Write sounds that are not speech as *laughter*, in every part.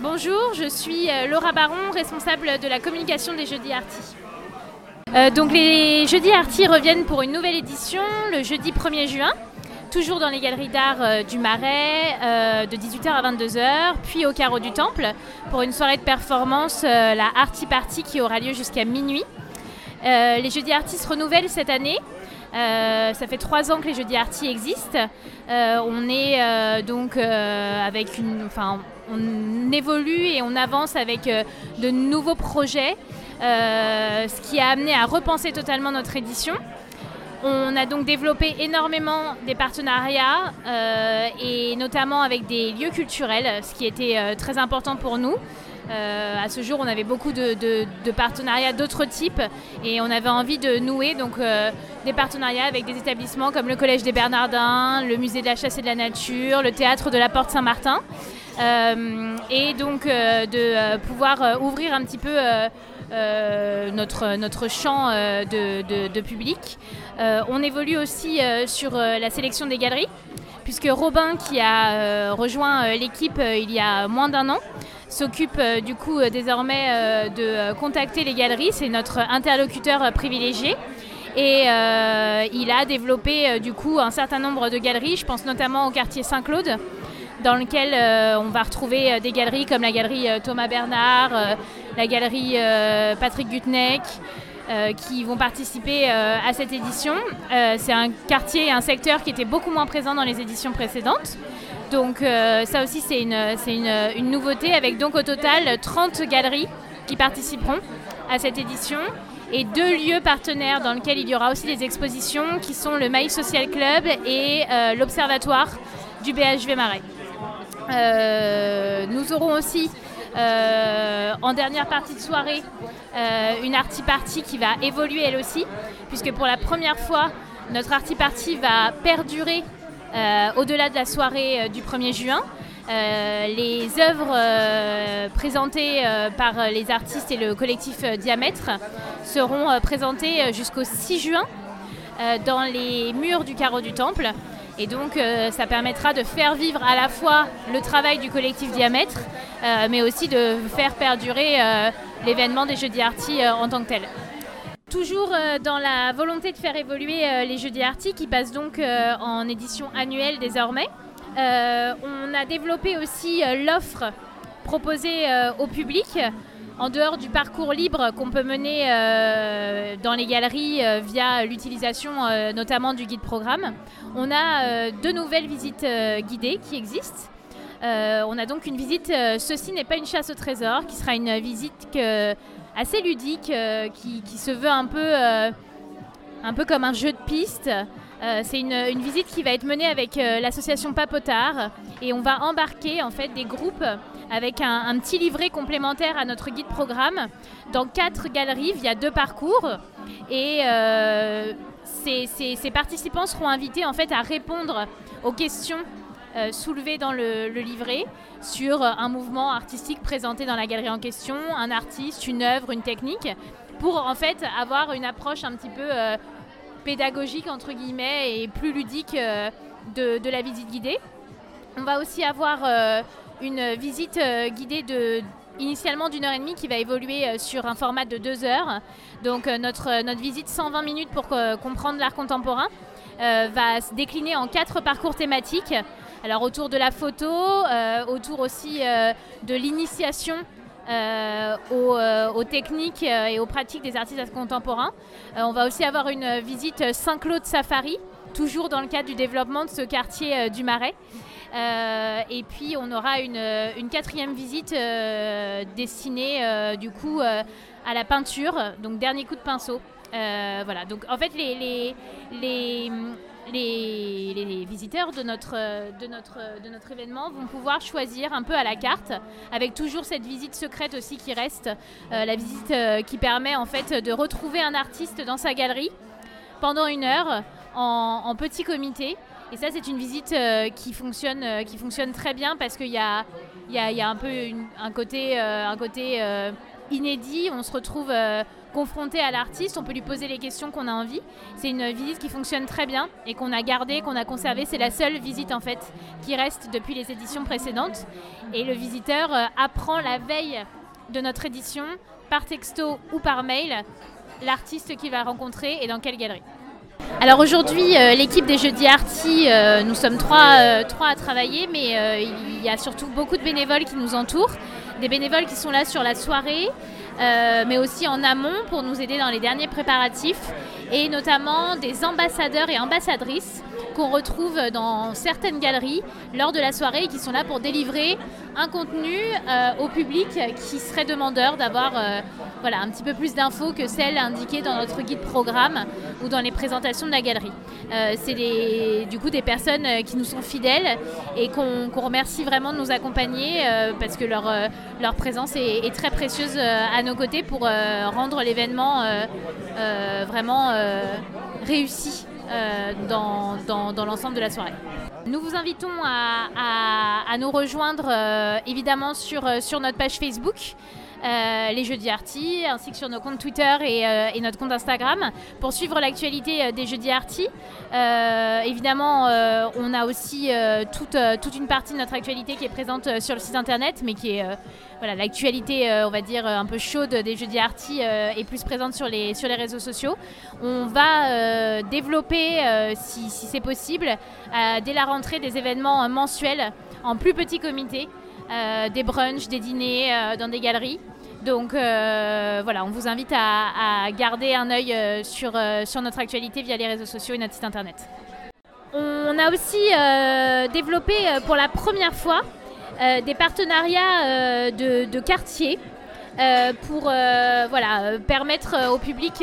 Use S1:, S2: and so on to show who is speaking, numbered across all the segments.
S1: Bonjour, je suis euh, Laura Baron, responsable de la communication des Jeudis Arty. Euh, donc les Jeudis Arty reviennent pour une nouvelle édition le jeudi 1er juin, toujours dans les galeries d'art euh, du Marais, de 18h à 22h, puis au Carreau du Temple pour une soirée de performance, la Arty Party qui aura lieu jusqu'à minuit. les Jeudis Arty se renouvellent cette année. ça fait trois ans que les Jeudis Arty existent. on est donc avec une, enfin, on évolue et on avance avec euh, de nouveaux projets, euh, ce qui a amené à repenser totalement notre édition. On a donc développé énormément des partenariats euh, et notamment avec des lieux culturels, ce qui était très important pour nous. à ce jour, on avait beaucoup de, partenariats d'autres types et on avait envie de nouer donc, des partenariats avec des établissements comme le Collège des Bernardins, le Musée de la Chasse et de la Nature, le Théâtre de la Porte Saint-Martin. Euh, et donc euh, de euh, pouvoir ouvrir un petit peu notre, notre champ de, public. on évolue aussi sur la sélection des galeries, puisque Robin, qui a rejoint l'équipe il y a moins d'un an, s'occupe du coup désormais de contacter les galeries. C'est notre interlocuteur privilégié. Et il a développé du coup un certain nombre de galeries, je pense notamment au quartier Saint-Claude, dans lequel euh, on va retrouver euh, des galeries comme la galerie euh, Thomas Bernard, la galerie Patrick Gutneck. qui vont participer à cette édition. c'est un quartier et un secteur qui était beaucoup moins présent dans les éditions précédentes. Donc ça aussi c'est une, une, une, nouveauté avec donc au total 30 galeries qui participeront à cette édition et deux lieux partenaires dans lesquels il y aura aussi des expositions qui sont le Maïs Social Club et l'Observatoire du BHV Marais. Euh, nous aurons aussi euh, en dernière partie de soirée euh, une arty party qui va évoluer elle aussi, puisque pour la première fois, notre arty party va perdurer au-delà de la soirée du 1er juin. les œuvres présentées par les artistes et le collectif Diamètre seront présentées jusqu'au 6 juin dans les murs du carreau du temple. Et donc, euh, ça permettra de faire vivre à la fois le travail du collectif Diamètre, euh, mais aussi de faire perdurer euh, l'événement des Jeudis Arty en tant que tel. Toujours dans la volonté de faire évoluer les Jeudis Arty, qui passent donc en édition annuelle désormais, on a développé aussi l'offre proposée au public en dehors du parcours libre qu'on peut mener euh, dans les galeries euh, via l'utilisation euh, notamment du guide programme, on a deux nouvelles visites guidées qui existent. on a donc une visite Ceci n'est pas une chasse au trésor, qui sera une visite assez ludique, qui, se veut un peu, comme un jeu de piste. c'est une, une, visite qui va être menée avec l'association Papotard et on va embarquer en fait des groupes avec un, petit livret complémentaire à notre guide programme dans quatre galeries via deux parcours. Et euh, ces, participants seront invités en fait à répondre aux questions euh, soulevées dans le, livret sur un mouvement artistique présenté dans la galerie en question, un artiste, une œuvre, une technique, pour en fait avoir une approche un petit peu euh, pédagogique entre guillemets et plus ludique de, la visite guidée. On va aussi avoir une visite euh, guidée de initialement d'une heure et demie qui va évoluer euh, sur un format de deux heures. Donc euh, notre, notre visite 120 minutes pour comprendre l'art contemporain va se décliner en quatre parcours thématiques. Alors autour de la photo, autour aussi de l'initiation aux, techniques et aux pratiques des artistes contemporains. on va aussi avoir une visite Saint-Claude Safari, toujours dans le cadre du développement de ce quartier du Marais. Euh, et puis on aura une, quatrième visite euh, destinée euh, du coup à la peinture, donc dernier coup de pinceau. voilà, donc en fait les, visiteurs de notre, événement vont pouvoir choisir un peu à la carte, avec toujours cette visite secrète aussi qui reste, la visite qui permet en fait de retrouver un artiste dans sa galerie pendant une heure en petit comité et ça, c'est une visite euh, qui, fonctionne, euh, qui fonctionne très bien parce qu'il y a, un peu un côté, euh, inédit. On se retrouve confronté à l'artiste, on peut lui poser les questions qu'on a envie. C'est une visite qui fonctionne très bien et qu'on a gardée, qu'on a conservée. C'est la seule visite en fait qui reste depuis les éditions précédentes. Et le visiteur apprend la veille de notre édition par texto ou par mail l'artiste qu'il va rencontrer et dans quelle galerie. Alors aujourd'hui, euh, l'équipe des Jeudis Arty, euh, nous sommes trois, trois à travailler, mais il y a surtout beaucoup de bénévoles qui nous entourent, des bénévoles qui sont là sur la soirée, euh, mais aussi en amont pour nous aider dans les derniers préparatifs et notamment des ambassadeurs et ambassadrices qu'on retrouve dans certaines galeries lors de la soirée et qui sont là pour délivrer un contenu euh, au public qui serait demandeur d'avoir euh, voilà, un petit peu plus d'infos que celles indiquées dans notre guide programme ou dans les présentations de la galerie. Euh, c'est du coup des personnes qui nous sont fidèles et qu'on remercie vraiment de nous accompagner parce que leur, leur présence est, très précieuse à nos côtés pour rendre l'événement vraiment réussi. Euh, dans, dans, l'ensemble de la soirée. Nous vous invitons à, à, nous rejoindre euh, évidemment sur, euh, sur notre page Facebook. Les Jeudis Arty, ainsi que sur nos comptes Twitter et, et notre compte Instagram pour suivre l'actualité des Jeudis Arty. évidemment, on a aussi toute, une partie de notre actualité qui est présente sur le site internet, mais qui est voilà, l'actualité, euh, on va dire, un peu chaude des Jeudis Arty euh, est plus présente sur les, réseaux sociaux. On va euh, développer, si, c'est possible, dès la rentrée, des événements mensuels en plus petits comités, des brunchs, des dîners dans des galeries. Donc voilà, on vous invite à, garder un œil sur, notre actualité via les réseaux sociaux et notre site internet. On a aussi développé pour la première fois euh, des partenariats euh, de, de, quartiers euh, pour permettre au public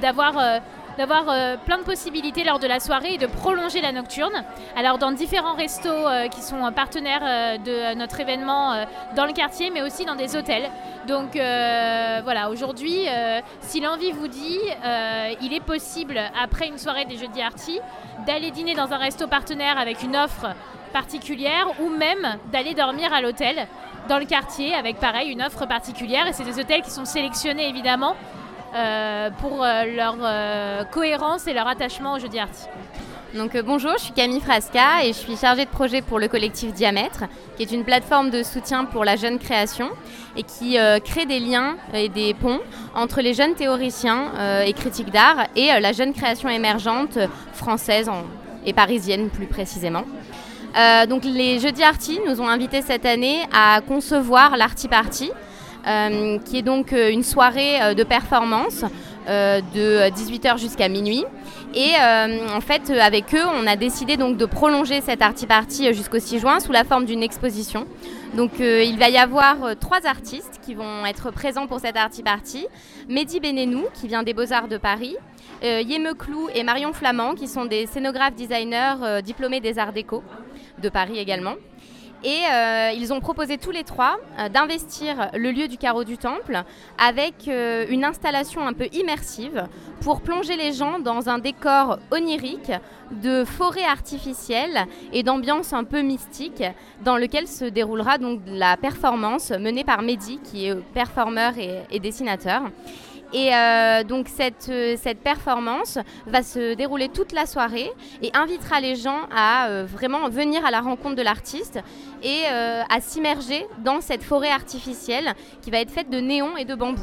S1: d'avoir d'avoir plein de possibilités lors de la soirée et de prolonger la nocturne. Alors dans différents restos qui sont partenaires de notre événement dans le quartier, mais aussi dans des hôtels. Donc voilà, aujourd'hui, si l'envie vous dit, il est possible, après une soirée des Jeudis Arty, d'aller dîner dans un resto partenaire avec une offre particulière ou même d'aller dormir à l'hôtel dans le quartier avec pareil une offre particulière. Et c'est des hôtels qui sont sélectionnés évidemment euh, pour euh, leur euh, cohérence et leur attachement au jeudi arty.
S2: Donc bonjour, je suis Camille Frasca et je suis chargée de projet pour le collectif Diamètre, qui est une plateforme de soutien pour la jeune création et qui crée des liens et des ponts entre les jeunes théoriciens et critiques d'art et la jeune création émergente française et parisienne plus précisément. Euh, donc les Jeudis Arty nous ont invités cette année à concevoir l'Arty Party, euh, qui est donc euh, une soirée de performance de 18h jusqu'à minuit. Et en fait, avec eux, on a décidé donc de prolonger cette Arty Party jusqu'au 6 juin sous la forme d'une exposition. Donc il va y avoir trois artistes qui vont être présents pour cette Arty Party. Mehdi Benenou, qui vient des Beaux-Arts de Paris. Yeme Clou et Marion Flamand, qui sont des scénographes designers diplômés des Arts Déco de Paris également. Et euh, ils ont proposé tous les trois euh, d'investir le lieu du carreau du temple avec euh, une installation un peu immersive pour plonger les gens dans un décor onirique de forêt artificielle et d'ambiance un peu mystique dans lequel se déroulera donc la performance menée par Mehdi qui est performeur et dessinateur. Et euh, donc cette, euh, cette performance va se dérouler toute la soirée et invitera les gens à euh, vraiment venir à la rencontre de l'artiste et à s'immerger dans cette forêt artificielle qui va être faite de néons et de bambou.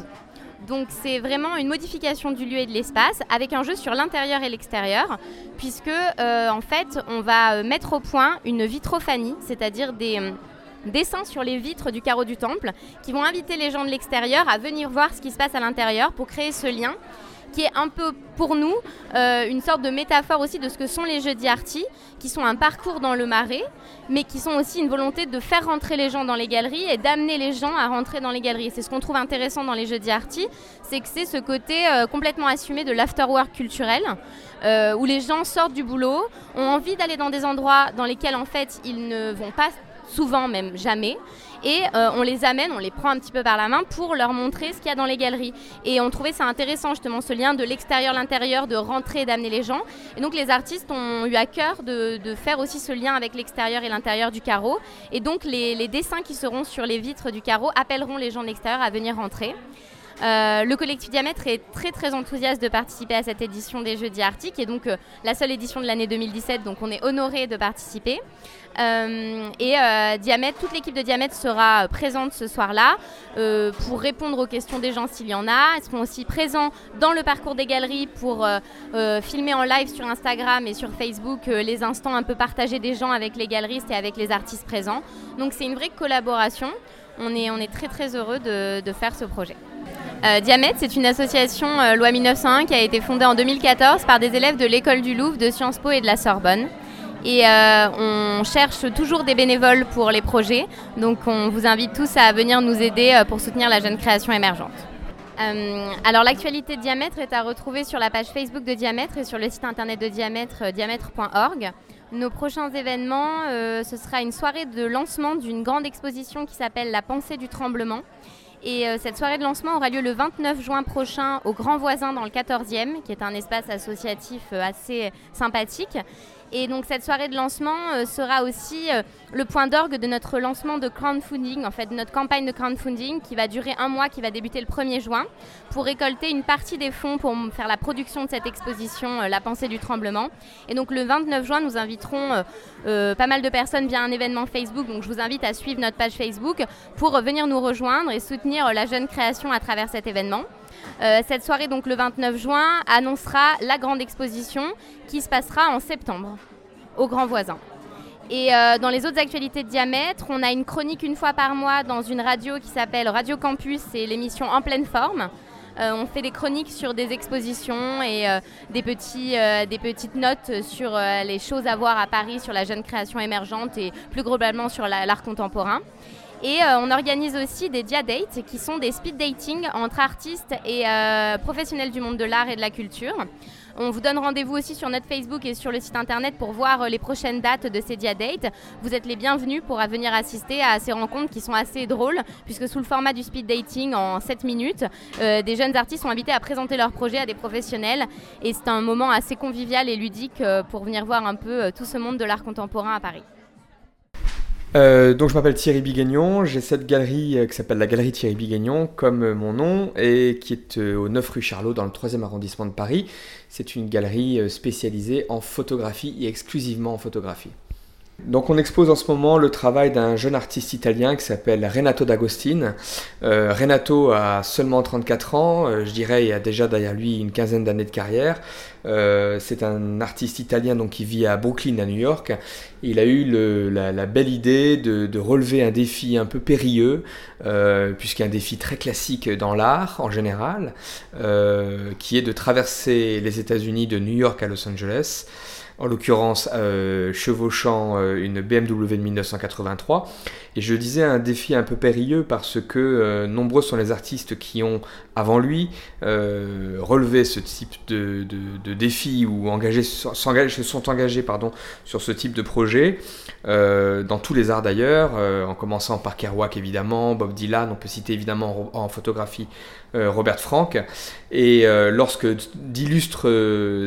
S2: Donc c'est vraiment une modification du lieu et de l'espace avec un jeu sur l'intérieur et l'extérieur, puisque en fait on va mettre au point une vitrophanie, c'est-à-dire des, dessins sur les vitres du carreau du temple qui vont inviter les gens de l'extérieur à venir voir ce qui se passe à l'intérieur pour créer ce lien qui est un peu pour nous euh, une sorte de métaphore aussi de ce que sont les Jeudis Arty, qui sont un parcours dans le marais, mais qui sont aussi une volonté de faire rentrer les gens dans les galeries et d'amener les gens à rentrer dans les galeries. C'est ce qu'on trouve intéressant dans les Jeudis Arty, c'est que c'est ce côté euh, complètement assumé de l'afterwork culturel, euh, où les gens sortent du boulot, ont envie d'aller dans des endroits dans lesquels en fait ils ne vont pas souvent même jamais. Et euh, on les amène, on les prend un petit peu par la main pour leur montrer ce qu'il y a dans les galeries. Et on trouvait ça intéressant justement ce lien de l'extérieur, l'intérieur, de rentrer d'amener les gens. Et donc les artistes ont eu à cœur de, faire aussi ce lien avec l'extérieur et l'intérieur du carreau. Et donc les, dessins qui seront sur les vitres du carreau appelleront les gens de l'extérieur à venir rentrer. le collectif Diamètre est très très enthousiaste de participer à cette édition des Jeudis Arctiques et donc la seule édition de l'année 2017, donc on est honoré de participer. Et Diamètre, toute l'équipe de Diamètre sera présente ce soir-là pour répondre aux questions des gens s'il y en a. Ils seront aussi présents dans le parcours des galeries pour filmer en live sur Instagram et sur Facebook les instants un peu partagés des gens avec les galeristes et avec les artistes présents. Donc c'est une vraie collaboration. On est, on est très très heureux de, faire ce projet. Euh, Diamètre, c'est une association euh, loi 1901 qui a été fondée en 2014 par des élèves de l'école du Louvre, de Sciences Po et de la Sorbonne. Et euh, on cherche toujours des bénévoles pour les projets. Donc on vous invite tous à venir nous aider euh, pour soutenir la jeune création émergente. alors l'actualité de Diamètre est à retrouver sur la page Facebook de Diamètre et sur le site internet de Diamètre, diamètre.org. Nos prochains événements, euh, ce sera une soirée de lancement d'une grande exposition qui s'appelle La pensée du tremblement. Et euh, cette soirée de lancement aura lieu le 29 juin prochain au Grand Voisin dans le 14e, qui est un espace associatif euh, assez sympathique. Et donc cette soirée de lancement euh, sera aussi euh, le point d'orgue de notre lancement de crowdfunding, en fait de notre campagne de crowdfunding qui va durer un mois, qui va débuter le 1er juin, pour récolter une partie des fonds pour faire la production de cette exposition euh, La pensée du tremblement. Et donc le 29 juin, nous inviterons pas mal de personnes via un événement Facebook, donc je vous invite à suivre notre page Facebook pour venir nous rejoindre et soutenir la jeune création à travers cet événement. Euh, cette soirée, donc le 29 juin, annoncera la grande exposition qui se passera en septembre au Grand Voisin. Et euh, dans les autres actualités de diamètre, on a une chronique une fois par mois dans une radio qui s'appelle Radio Campus, c'est l'émission En pleine forme. Euh, on fait des chroniques sur des expositions et des, petits, des petites notes sur les choses à voir à Paris, sur la jeune création émergente et plus globalement sur l'art contemporain. Et euh, on organise aussi des dia-dates qui sont des speed dating entre artistes et euh, professionnels du monde de l'art et de la culture. On vous donne rendez-vous aussi sur notre Facebook et sur le site internet pour voir euh, les prochaines dates de ces dia-dates. Vous êtes les bienvenus pour venir assister à ces rencontres qui sont assez drôles, puisque sous le format du speed dating en 7 minutes, des jeunes artistes sont invités à présenter leurs projets à des professionnels. Et c'est un moment assez convivial et ludique pour venir voir un peu tout ce monde de l'art contemporain à Paris.
S3: Euh, donc je m'appelle Thierry Biguignon, j'ai cette galerie euh, qui s'appelle la galerie Thierry Biguignon comme euh, mon nom et qui est au 9 rue Charlot dans le 3e arrondissement de Paris. C'est une galerie spécialisée en photographie et exclusivement en photographie. Donc on expose en ce moment le travail d'un jeune artiste italien qui s'appelle Renato D'Agostine. Euh, Renato a seulement 34 ans, euh, je dirais il a déjà derrière lui une quinzaine d'années de carrière. Euh, c'est un artiste italien donc, qui vit à Brooklyn à New York. Il a eu la, belle idée de, relever un défi un peu périlleux, puisqu'un défi très classique dans l'art en général, qui est de traverser les États-Unis de New York à Los Angeles en l'occurrence euh, chevauchant euh, une BMW de 1983. Et je disais un défi un peu périlleux parce que euh, nombreux sont les artistes qui ont, avant lui, relevé ce type de, défi ou engagé, se sont engagés pardon, sur ce type de projet, dans tous les arts d'ailleurs, en commençant par Kerouac évidemment, Bob Dylan, on peut citer évidemment en photographie Robert Frank. Et lorsque d'illustres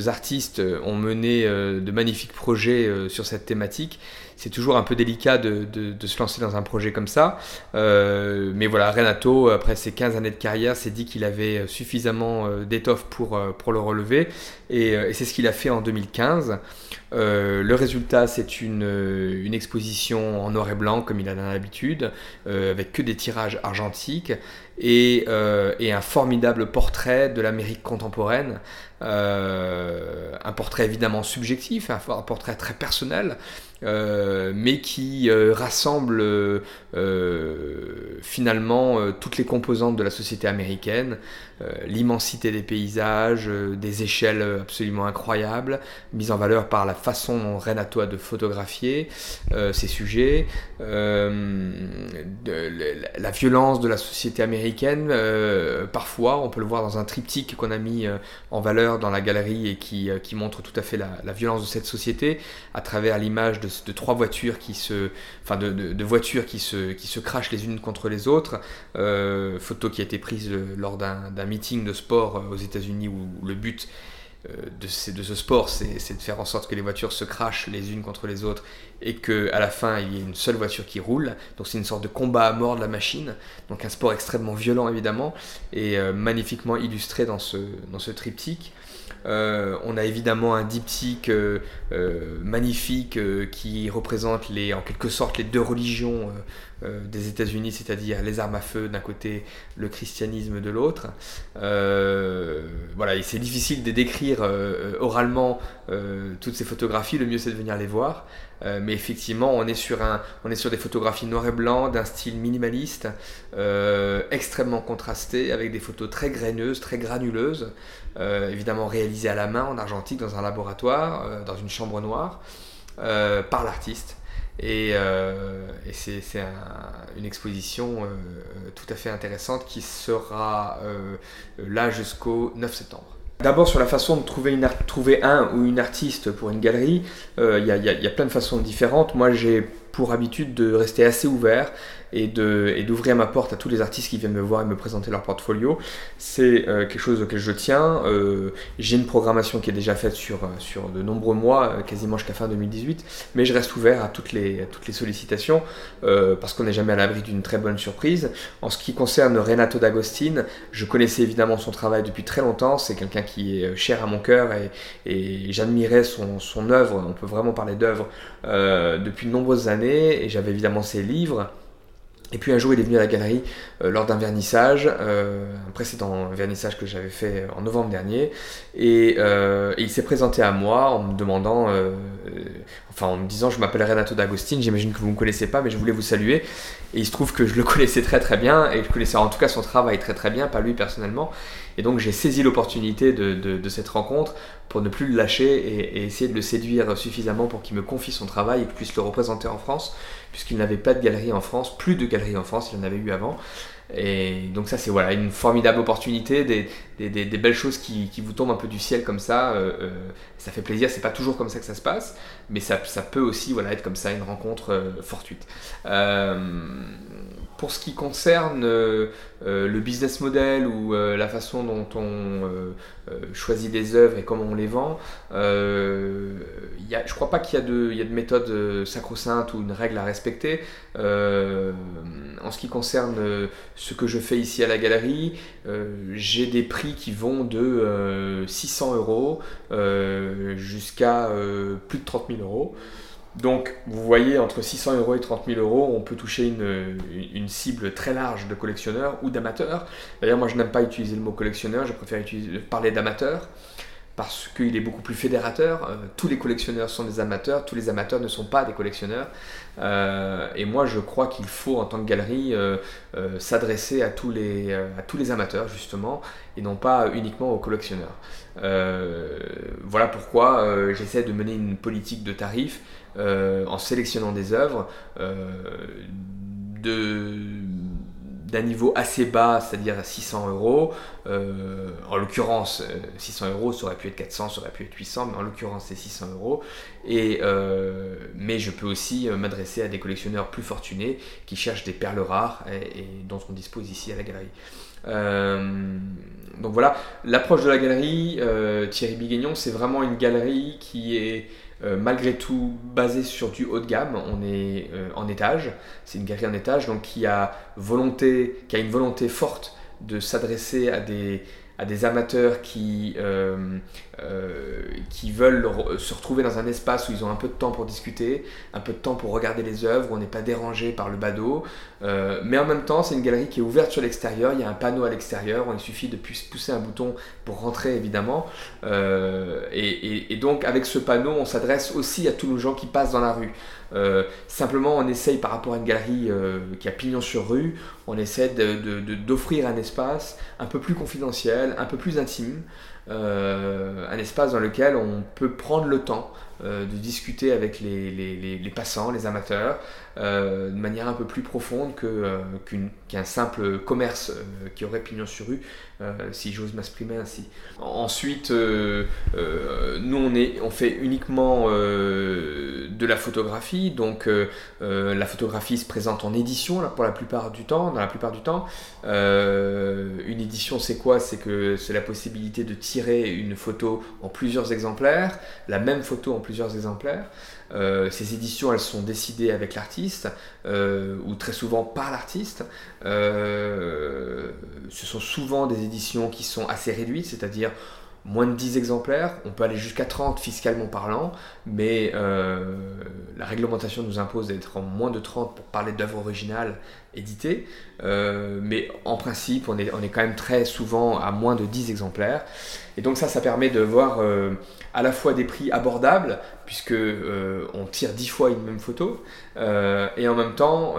S3: artistes ont mené de magnifiques projets euh, sur cette thématique. C'est toujours un peu délicat de, se lancer dans un projet comme ça. Euh, mais voilà, Renato, après ses 15 années de carrière, s'est dit qu'il avait suffisamment euh, d'étoffe pour, pour le relever. Et, c'est ce qu'il a fait en 2015. le résultat, c'est une, exposition en noir et blanc, comme il a l'habitude, avec que des tirages argentiques et, un formidable portrait de l'Amérique contemporaine. Euh, un portrait évidemment subjectif, un, portrait très personnel, euh, mais qui euh, rassemble finalement toutes les composantes de la société américaine, l'immensité des paysages, des échelles absolument incroyables, mises en valeur par la façon dont Renato a de photographier ces sujets, la violence de la société américaine, parfois on peut le voir dans un triptyque qu'on a mis en valeur dans la galerie et qui, euh, montre tout à fait la, violence de cette société à travers l'image de, trois voitures qui se, enfin de, voitures qui se, qui se crachent les unes contre les autres. Euh, photo qui a été prise lors d'un meeting de sport euh, aux États-Unis où le but de, ce sport, c'est de faire en sorte que les voitures se crachent les unes contre les autres et qu'à la fin il y ait une seule voiture qui roule. Donc c'est une sorte de combat à mort de la machine. Donc un sport extrêmement violent évidemment et magnifiquement illustré dans ce, dans ce triptyque. Euh, on a évidemment un diptyque euh, euh, magnifique qui représente les, en quelque sorte les deux religions des États-Unis, c'est-à-dire les armes à feu d'un côté, le christianisme de l'autre. voilà, et c'est difficile de décrire oralement toutes ces photographies, le mieux c'est de venir les voir. Mais effectivement, on est, sur un, on est sur des photographies noir et blanc, d'un style minimaliste, extrêmement contrasté, avec des photos très graineuses, très granuleuses. Euh, évidemment réalisé à la main en argentique dans un laboratoire, euh, dans une chambre noire, euh, par l'artiste. Et, c'est une exposition tout à fait intéressante qui sera là jusqu'au 9 septembre. D'abord sur la façon de trouver, un ou une artiste pour une galerie, il y, y, a plein de façons différentes. Moi j'ai pour habitude de rester assez ouvert et d'ouvrir ma porte à tous les artistes qui viennent me voir et me présenter leur portfolio. C'est euh, quelque chose auquel je tiens. Euh, j'ai une programmation qui est déjà faite sur, euh, sur de nombreux mois, quasiment jusqu'à fin 2018, mais je reste ouvert à toutes les, toutes les sollicitations parce qu'on n'est jamais à l'abri d'une très bonne surprise. En ce qui concerne Renato D'Agostine, je connaissais évidemment son travail depuis très longtemps. C'est quelqu'un qui est cher à mon cœur et, et j'admirais son, son œuvre. On peut vraiment parler d'œuvre depuis de nombreuses années et j'avais évidemment ses livres. Et puis un jour, il est venu à la galerie euh, lors d'un vernissage, euh, un précédent vernissage que j'avais fait en novembre dernier, et, euh, il s'est présenté à moi en me demandant, enfin en me disant, je m'appelle Renato D'Agostine, j'imagine que vous ne me connaissez pas, mais je voulais vous saluer. Et il se trouve que je le *laughs* connaissais très très bien, et je connaissais en tout cas son travail très très bien, pas lui personnellement. Et donc j'ai saisi l'opportunité de, cette rencontre pour ne plus le lâcher et, et essayer de le séduire suffisamment pour qu'il me confie son travail et que puisse le représenter en France puisqu'il n'avait pas de galerie en France, plus de galeries en France, il en avait eu avant. Et donc ça c'est voilà une formidable opportunité, des, des, belles choses qui, qui, vous tombent un peu du ciel comme ça. Euh, euh, ça fait plaisir, c'est pas toujours comme ça que ça se passe, mais ça, ça peut aussi voilà, être comme ça une rencontre euh, fortuite. Pour ce qui concerne le business model ou la façon dont on choisit des œuvres et comment on les vend, je crois pas qu'il y, y a de méthode sacro-sainte ou une règle à respecter. en ce qui concerne ce que je fais ici à la galerie, euh, j'ai des prix qui vont de 600 euh, euros euh, jusqu'à plus de 30 000 euros. Donc, vous voyez, entre 600 euros et 30 000 euros, on peut toucher une, cible très large de collectionneurs ou d'amateurs. D'ailleurs, moi, je n'aime pas utiliser le mot collectionneur, je préfère parler d'amateurs parce qu'il est beaucoup plus fédérateur. Euh, tous les collectionneurs sont des amateurs, tous les amateurs ne sont pas des collectionneurs. Euh, et moi, je crois qu'il faut, en tant que galerie, euh, s'adresser à, tous les, à tous les amateurs, justement, et non pas uniquement aux collectionneurs. voilà pourquoi j'essaie de mener une politique de tarifs en sélectionnant des œuvres de d'un niveau assez bas, c'est-à-dire à 600 euros. Euh, en l'occurrence, 600 euh, euros, ça aurait pu être 400, ça aurait pu être 800, mais en l'occurrence, c'est 600 euros. Et, euh, mais je peux aussi m'adresser à des collectionneurs plus fortunés qui cherchent des perles rares et, dont on dispose ici à la galerie. donc voilà, l'approche de la galerie, Thierry Biguignon, c'est vraiment une galerie qui est euh, malgré tout basé sur du haut de gamme. On est euh, en étage, c'est une galerie en étage, donc qui a, volonté, qui a une volonté forte de s'adresser à des, à des amateurs qui, euh, euh, qui veulent se retrouver dans un espace où ils ont un peu de temps pour discuter, un peu de temps pour regarder les œuvres, où on n'est pas dérangé par le badaud. Euh, mais en même temps, c'est une galerie qui est ouverte sur l'extérieur, il y a un panneau à l'extérieur, il suffit de pousser un bouton pour rentrer évidemment. Et, donc avec ce panneau, on s'adresse aussi à tous nos gens qui passent dans la rue. simplement, on essaye par rapport à une galerie qui a pignon sur rue, on essaie d'offrir de, un espace un peu plus confidentiel, un peu plus intime, euh, un espace dans lequel on peut prendre le temps euh, de discuter avec les, les, passants, les amateurs, euh, de manière un peu plus profonde qu'un simple commerce qui aurait pignon sur rue, si j'ose m'exprimer ainsi. Ensuite, nous on, fait uniquement de la photographie, donc la photographie se présente en édition pour la plupart du temps, dans la plupart du temps. une édition c'est quoi? C'est que c'est la possibilité de tirer une photo en plusieurs exemplaires, la même photo en plusieurs exemplaires. Euh, ces éditions, elles sont décidées avec l'artiste, euh, ou très souvent par l'artiste. ce sont souvent des éditions qui sont assez réduites, c'est-à-dire moins de 10 exemplaires, on peut aller jusqu'à 30 fiscalement parlant, mais euh, la réglementation nous impose d'être en moins de 30 pour parler d'œuvres originales éditées, euh, mais en principe on est, quand même très souvent à moins de 10 exemplaires, et donc ça ça permet de voir euh, à la fois des prix abordables, puisque on tire 10 fois une même photo, et en même temps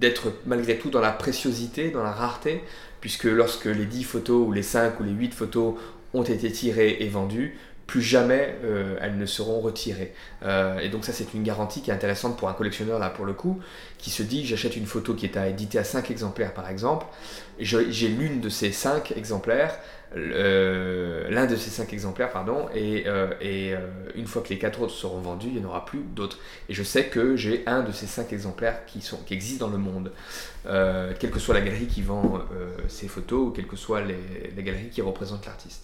S3: d'être malgré tout dans la préciosité, dans la rareté, puisque lorsque les 10 photos ou les 5 ou les 8 photos ont été tirées et vendues, plus jamais euh, elles ne seront retirées. Euh, et donc ça c'est une garantie qui est intéressante pour un collectionneur là pour le coup, qui se dit j'achète une photo qui est à éditer à 5 exemplaires par exemple, j'ai l'une de ces 5 exemplaires, l'un de ces cinq exemplaires, pardon, et, euh, euh, une fois que les quatre autres seront vendus, il n'y en aura plus d'autres. Et je sais que j'ai un de ces cinq exemplaires qui, sont, qui existent dans le monde, quelle que soit la galerie qui vend ces photos ou quelle que soit les, les galeries qui représentent l'artiste.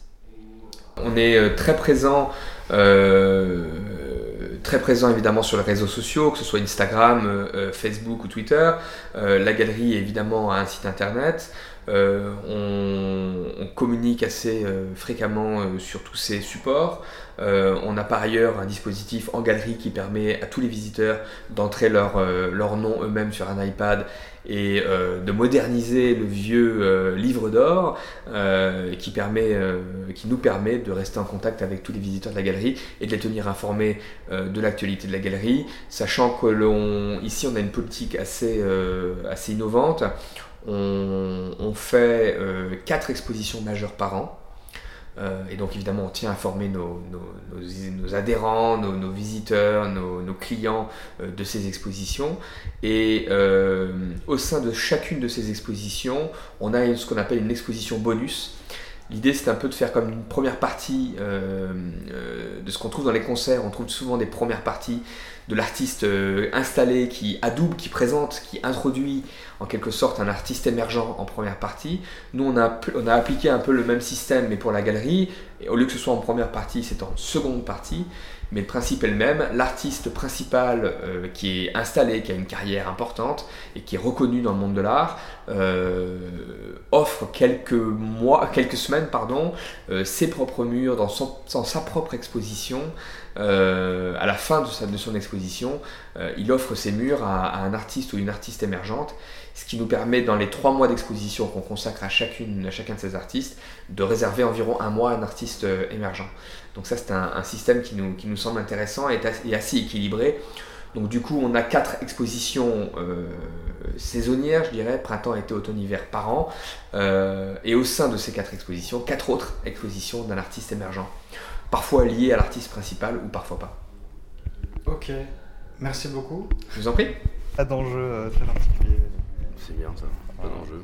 S3: On est très présent, très présent évidemment sur les réseaux sociaux, que ce soit Instagram, Facebook ou Twitter. la galerie évidemment a un site internet. Euh, on, communique assez euh, fréquemment euh, sur tous ces supports. on a par ailleurs un dispositif en galerie qui permet à tous les visiteurs d'entrer leur, leur nom eux-mêmes sur un iPad et de moderniser le vieux livre d'or qui, permet, qui nous permet de rester en contact avec tous les visiteurs de la galerie et de les tenir informés de l'actualité de la galerie, sachant que l'on, ici on a une politique assez, assez innovante on, fait euh, quatre expositions majeures par an. Euh, et donc évidemment, on tient à informer nos, adhérents, nos, visiteurs, nos, clients euh, de ces expositions. Et au sein de chacune de ces expositions, on a ce qu'on appelle une exposition bonus. L'idée, c'est un peu de faire comme une première partie de ce qu'on trouve dans les concerts. On trouve souvent des premières parties de l'artiste euh, installé qui adoube, qui présente, qui introduit en quelque sorte un artiste émergent en première partie. Nous, on a, appliqué un peu le même système, mais pour la galerie. Au lieu que ce soit en première partie, c'est en seconde partie. Mais le principe est le même. L'artiste principal euh, qui est installé, qui a une carrière importante et qui est reconnu dans le monde de l'art, euh, offre quelques mois, quelques semaines, pardon, ses propres murs dans, sa propre exposition. Euh, à la fin de, son exposition, euh, il offre ses murs à, un artiste ou une artiste émergente, ce qui nous permet dans les trois mois d'exposition qu'on consacre à, chacune, à chacun de ces artistes, de réserver environ un mois à un artiste euh, émergent. Donc ça c'est un, système qui nous, qui nous semble intéressant et, assez équilibré. Donc du coup, on a quatre expositions saisonnières, je dirais, printemps, été, automne, hiver par an. et au sein de ces quatre expositions, quatre autres expositions d'un artiste émergent parfois lié à l'artiste principal ou parfois pas.
S4: Ok, merci beaucoup.
S3: Je vous en prie.
S4: Pas d'enjeu euh, très particulier.
S5: C'est bien ça, pas d'enjeu.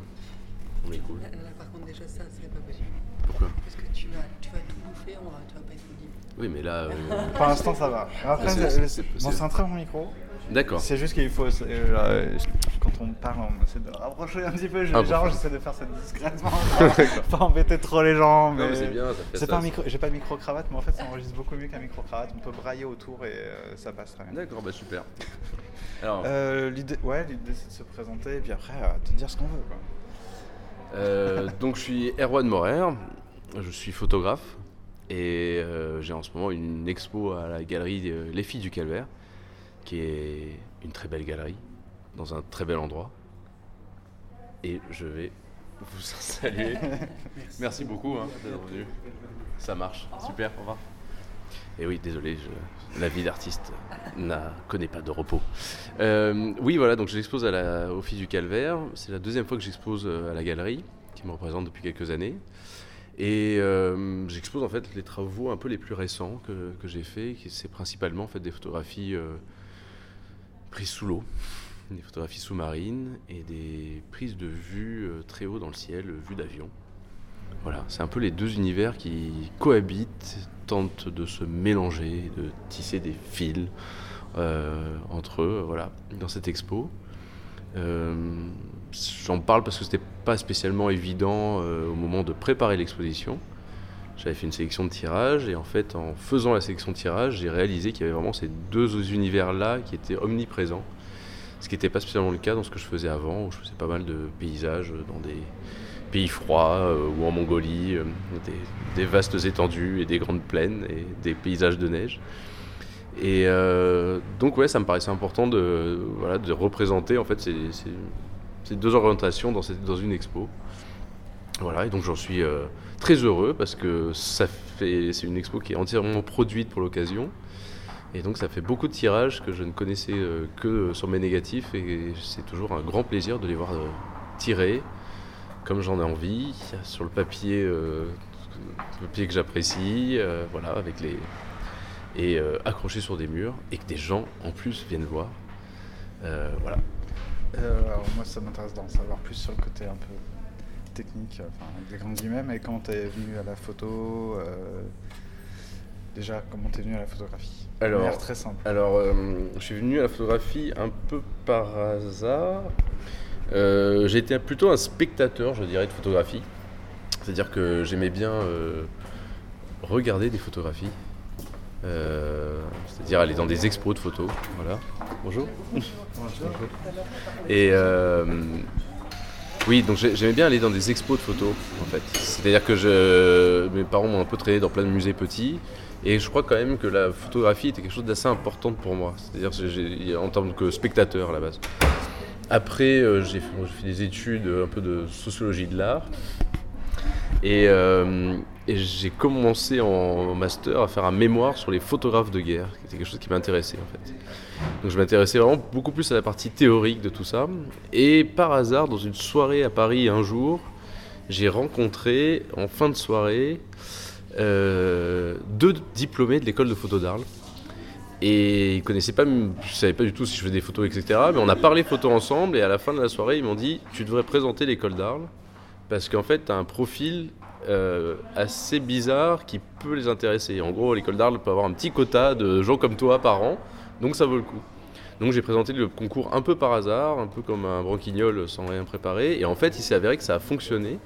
S5: On est cool.
S6: Là, par contre, déjà, ça, c'est pas possible.
S5: Pourquoi
S6: Parce que tu vas, tu vas tout bouffer, on va, tu vas pas être audible.
S5: Oui, mais là. Euh... *laughs*
S4: Pour l'instant, ça va. Après, c'est un très bon micro.
S5: D'accord.
S4: C'est juste qu'il faut. Euh, quand on parle, on essaie de rapprocher un petit peu. Ah, genre, j'essaie de faire ça discrètement. *laughs* pas embêter trop les gens. Mais,
S5: c'est bien.
S4: C'est pas un micro. J'ai pas de micro cravate, mais en fait, ça enregistre beaucoup mieux qu'un micro cravate. On peut brailler autour et euh, ça passe très bien.
S5: D'accord, bah super. *laughs*
S4: Alors. Euh, l'idée, ouais, l'idée c'est de se présenter et puis après de dire ce qu'on veut.
S5: Quoi. Donc, je suis Erwan Morer. Je suis photographe et j'ai en ce moment une expo à la galerie Les Filles du Calvaire qui est une très belle galerie, dans un très bel endroit. Et je vais vous saluer. *laughs* Merci. beaucoup hein, d'être venu. Ça marche, super, au revoir. Et oui, désolé, la vie d'artiste *laughs* ne connaît pas de repos. Euh, oui, voilà, donc j'expose à la, au Fils du Calvaire. C'est la deuxième fois que j'expose euh, à la galerie, qui me représente depuis quelques années. Et euh, j'expose en fait les travaux un peu les plus récents que, que j'ai faits, c'est principalement en fait, des photographies prises sous l'eau, des photographies sous-marines et des prises de vue très haut dans le ciel, vue d'avion. Voilà, c'est un peu les deux univers qui cohabitent, tentent de se mélanger, de tisser des fils euh, entre eux, voilà, dans cette expo. Euh, j'en parle parce que c'était pas spécialement évident au moment de préparer l'exposition. J'avais fait une sélection de tirage et en fait en faisant la sélection de tirage, j'ai réalisé qu'il y avait vraiment ces deux univers-là qui étaient omniprésents. Ce qui n'était pas spécialement le cas dans ce que je faisais avant, où je faisais pas mal de paysages dans des pays froids euh, ou en Mongolie, euh, des, vastes étendues et des grandes plaines et des paysages de neige. Et euh, donc ouais, ça me paraissait important de, voilà, de représenter en fait ces, ces, deux orientations dans, cette, dans une expo. Voilà, et donc j'en suis très heureux parce que c'est une expo qui est entièrement produite pour l'occasion. Et donc ça fait beaucoup de tirages que je ne connaissais que sur mes négatifs et c'est toujours un grand plaisir de les voir tirer comme j'en ai envie, sur le papier, euh, le papier que j'apprécie, voilà, avec les et accrochés sur des murs et que des gens en plus viennent voir. voilà.
S4: alors moi ça m'intéresse d'en savoir plus sur le côté un peu technique, enfin, avec des grands guillemets, mais quand tu es venu à la photo, euh, déjà, comment tu es venu à la photographie?
S5: Alors,
S4: très simple.
S5: Alors, euh, je suis venu à la photographie un peu par hasard. Euh, J'étais plutôt un spectateur, je dirais, de photographie. C'est-à-dire que j'aimais bien regarder des photographies. c'est-à-dire aller dans des expos de photos. Voilà. Bonjour. Bonjour. Et oui, donc j'aimais bien aller dans des expos de photos, en fait. C'est-à-dire que je, mes parents m'ont un peu traîné dans plein de musées petits, et je crois quand même que la photographie était quelque chose d'assez important pour moi, c'est-à-dire en tant que spectateur à la base. Après, euh, j'ai fait, des études un peu de sociologie de l'art, et, euh, j'ai commencé en master à faire un mémoire sur les photographes de guerre, qui était quelque chose qui m'intéressait en fait. Donc je m'intéressais vraiment beaucoup plus à la partie théorique de tout ça. Et par hasard, dans une soirée à Paris un jour, j'ai rencontré en fin de soirée euh, deux diplômés de l'école de photo d'Arles. Et ils connaissaient pas, je savais pas du tout si je faisais des photos, etc. Mais on a parlé photo ensemble et à la fin de la soirée, ils m'ont dit Tu devrais présenter l'école d'Arles parce qu'en fait, tu as un profil euh, assez bizarre qui peut les intéresser. En gros, l'école d'Arles peut avoir un petit quota de gens comme toi par an, donc ça vaut le coup. Donc j'ai présenté le concours un peu par hasard, un peu comme un branquignol sans rien préparer, et en fait il s'est avéré que ça a fonctionné,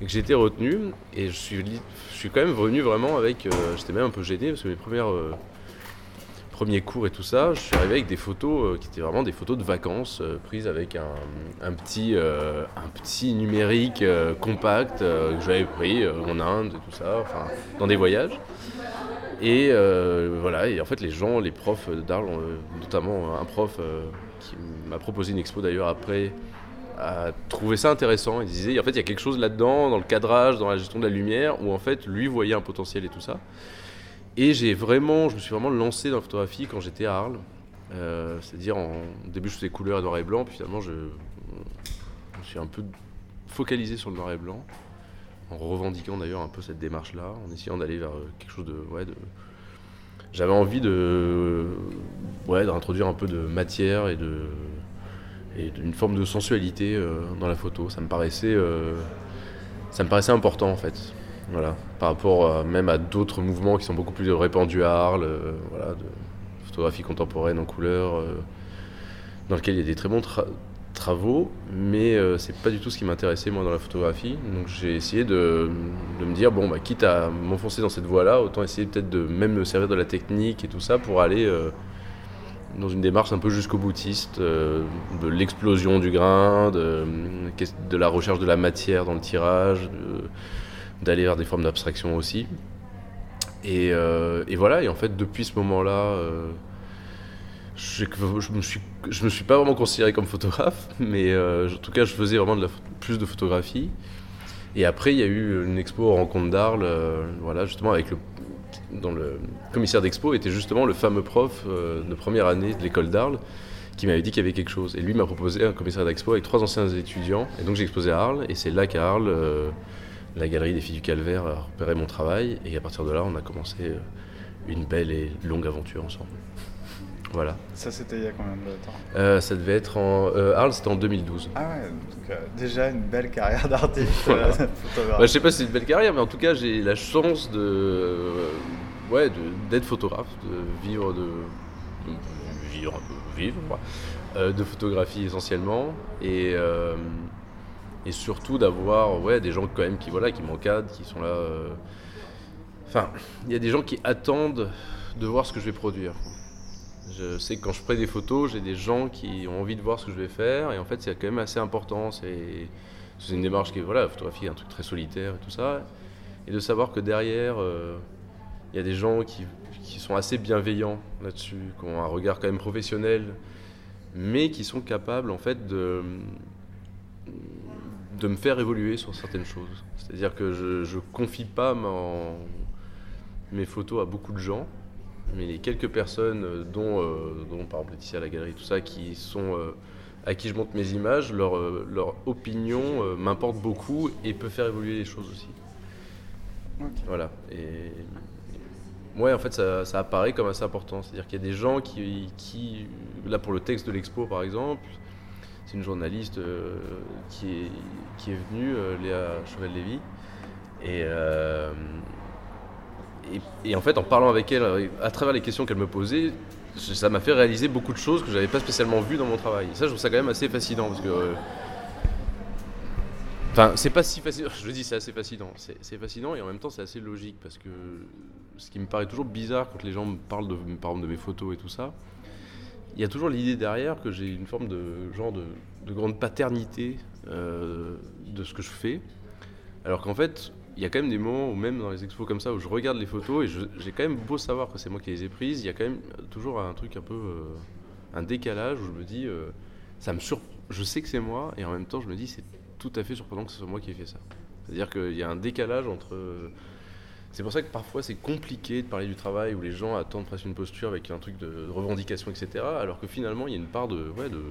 S5: et que j'ai été retenu, et je suis, je suis quand même venu vraiment avec, euh, j'étais même un peu gêné, parce que mes premières... Euh, premier cours et tout ça, je suis arrivé avec des photos euh, qui étaient vraiment des photos de vacances euh, prises avec un, petit, euh, un petit numérique compact que j'avais pris en Inde et tout ça, enfin, dans des voyages. Et voilà, et en fait, les gens, les profs d'Arles, notamment un prof qui m'a proposé une expo d'ailleurs après, a trouvé ça intéressant. Il disait, en fait, il y a quelque chose là-dedans, dans le cadrage, dans la gestion de la lumière, où en fait, lui voyait un potentiel et tout ça. Et j'ai vraiment, je me suis vraiment lancé dans la photographie quand j'étais à Arles. Euh, c'est-à-dire, en au début, je faisais couleur et noir et blanc, puis finalement, je, me suis un peu focalisé sur le noir et blanc, en revendiquant d'ailleurs un peu cette démarche-là, en essayant d'aller vers euh, quelque chose de, ouais, de j'avais envie de, ouais, d'introduire un peu de matière et de, et d'une forme de sensualité euh, dans la photo. Ça me paraissait, ça me paraissait important en fait. Voilà, par rapport euh, même à d'autres mouvements qui sont beaucoup plus répandus à Arles, euh, voilà, de photographie contemporaine en couleur, euh, dans lequel il y a des très bons travaux, mais c'est pas du tout ce qui m'intéressait moi dans la photographie. Donc j'ai essayé de, me dire bon bah quitte à m'enfoncer dans cette voie-là, autant essayer peut-être de même me servir de la technique et tout ça pour aller dans une démarche un peu jusqu'au boutiste, de l'explosion du grain, de, la recherche de la matière dans le tirage. D'aller vers des formes d'abstraction aussi. Et, euh, et, voilà, et en fait, depuis ce moment-là, euh, je, je, me suis, me suis pas vraiment considéré comme photographe, mais euh, en tout cas, je faisais vraiment plus de photographie. Et après, il y a eu une expo aux rencontres d'Arles, voilà, justement, avec le, dans le commissaire d'expo était justement le fameux prof de première année de l'école d'Arles qui m'avait dit qu'il y avait quelque chose. Et lui m'a proposé un commissaire d'expo avec trois anciens étudiants. Et donc j'ai exposé à Arles, et c'est là qu'à Arles, la galerie des filles du calvaire a repéré mon travail et à partir de là on a commencé euh, une belle et longue aventure ensemble. Voilà.
S4: Ça c'était il y a combien de temps?
S5: Euh, Ça devait être en... Euh, Arles c'était en 2012.
S4: Ah ouais, donc déjà une belle carrière d'artiste *laughs*
S5: bah, je sais pas si c'est une belle carrière mais en tout cas j'ai la chance de... ouais, d'être photographe, de vivre de... vivre, vivre euh, de photographie essentiellement, et, euh, et surtout d'avoir ouais, des gens quand même qui, voilà, qui m'encadrent, qui sont là. euh, Enfin, il y a des gens qui attendent de voir ce que je vais produire. Je sais que quand je prends des photos, j'ai des gens qui ont envie de voir ce que je vais faire, et en fait, c'est quand même assez important. C'est une démarche qui est, voilà, la photographie est un truc très solitaire et tout ça. Et de savoir que derrière, euh, il y a des gens qui, qui sont assez bienveillants là-dessus, qui ont un regard quand même professionnel, mais qui sont capables en fait de, de me faire évoluer sur certaines choses. C'est-à-dire que je ne confie pas mon- mes photos à beaucoup de gens, mais les quelques personnes, euh, dont, euh, dont par exemple Laetitia à la galerie, tout ça, qui sont, euh, à qui je montre mes images, leur, euh, leur opinion euh, m'importe beaucoup et peut faire évoluer les choses aussi.
S4: Ok.
S5: Voilà. Et ouais, en fait, ça, ça apparaît comme assez important. C'est-à-dire qu'il y a des gens qui, qui, là pour le texte de l'expo par exemple, c'est une journaliste euh, qui, est, venue, euh, Léa Chevel-Lévy, et, euh, et, en fait, en parlant avec elle, à travers les questions qu'elle me posait, ça m'a fait réaliser beaucoup de choses que j'avais pas spécialement vues dans mon travail. Et ça, je trouve ça quand même assez fascinant parce que. Enfin, c'est pas si fascinant. *laughs* Je dis, c'est assez fascinant. C'est fascinant et en même temps, c'est assez logique parce que ce qui me paraît toujours bizarre quand les gens me parlent de mes photos et tout ça, il y a toujours l'idée derrière que j'ai une forme de genre de, de grande paternité euh, de ce que je fais. Alors qu'en fait, il y a quand même des moments où même dans les expos comme ça où je regarde les photos et j'ai quand même beau savoir que c'est moi qui les ai prises, il y a quand même toujours un truc un peu euh, un décalage où je me dis euh, ça me sur je sais que c'est moi et en même temps je me dis c'est tout à fait surprenant que ce soit moi qui ai fait ça. C'est-à-dire qu'il y a un décalage entre c'est pour ça que parfois c'est compliqué de parler du travail où les gens attendent presque une posture avec un truc de revendication, etc. Alors que finalement il y a une part de, ouais, de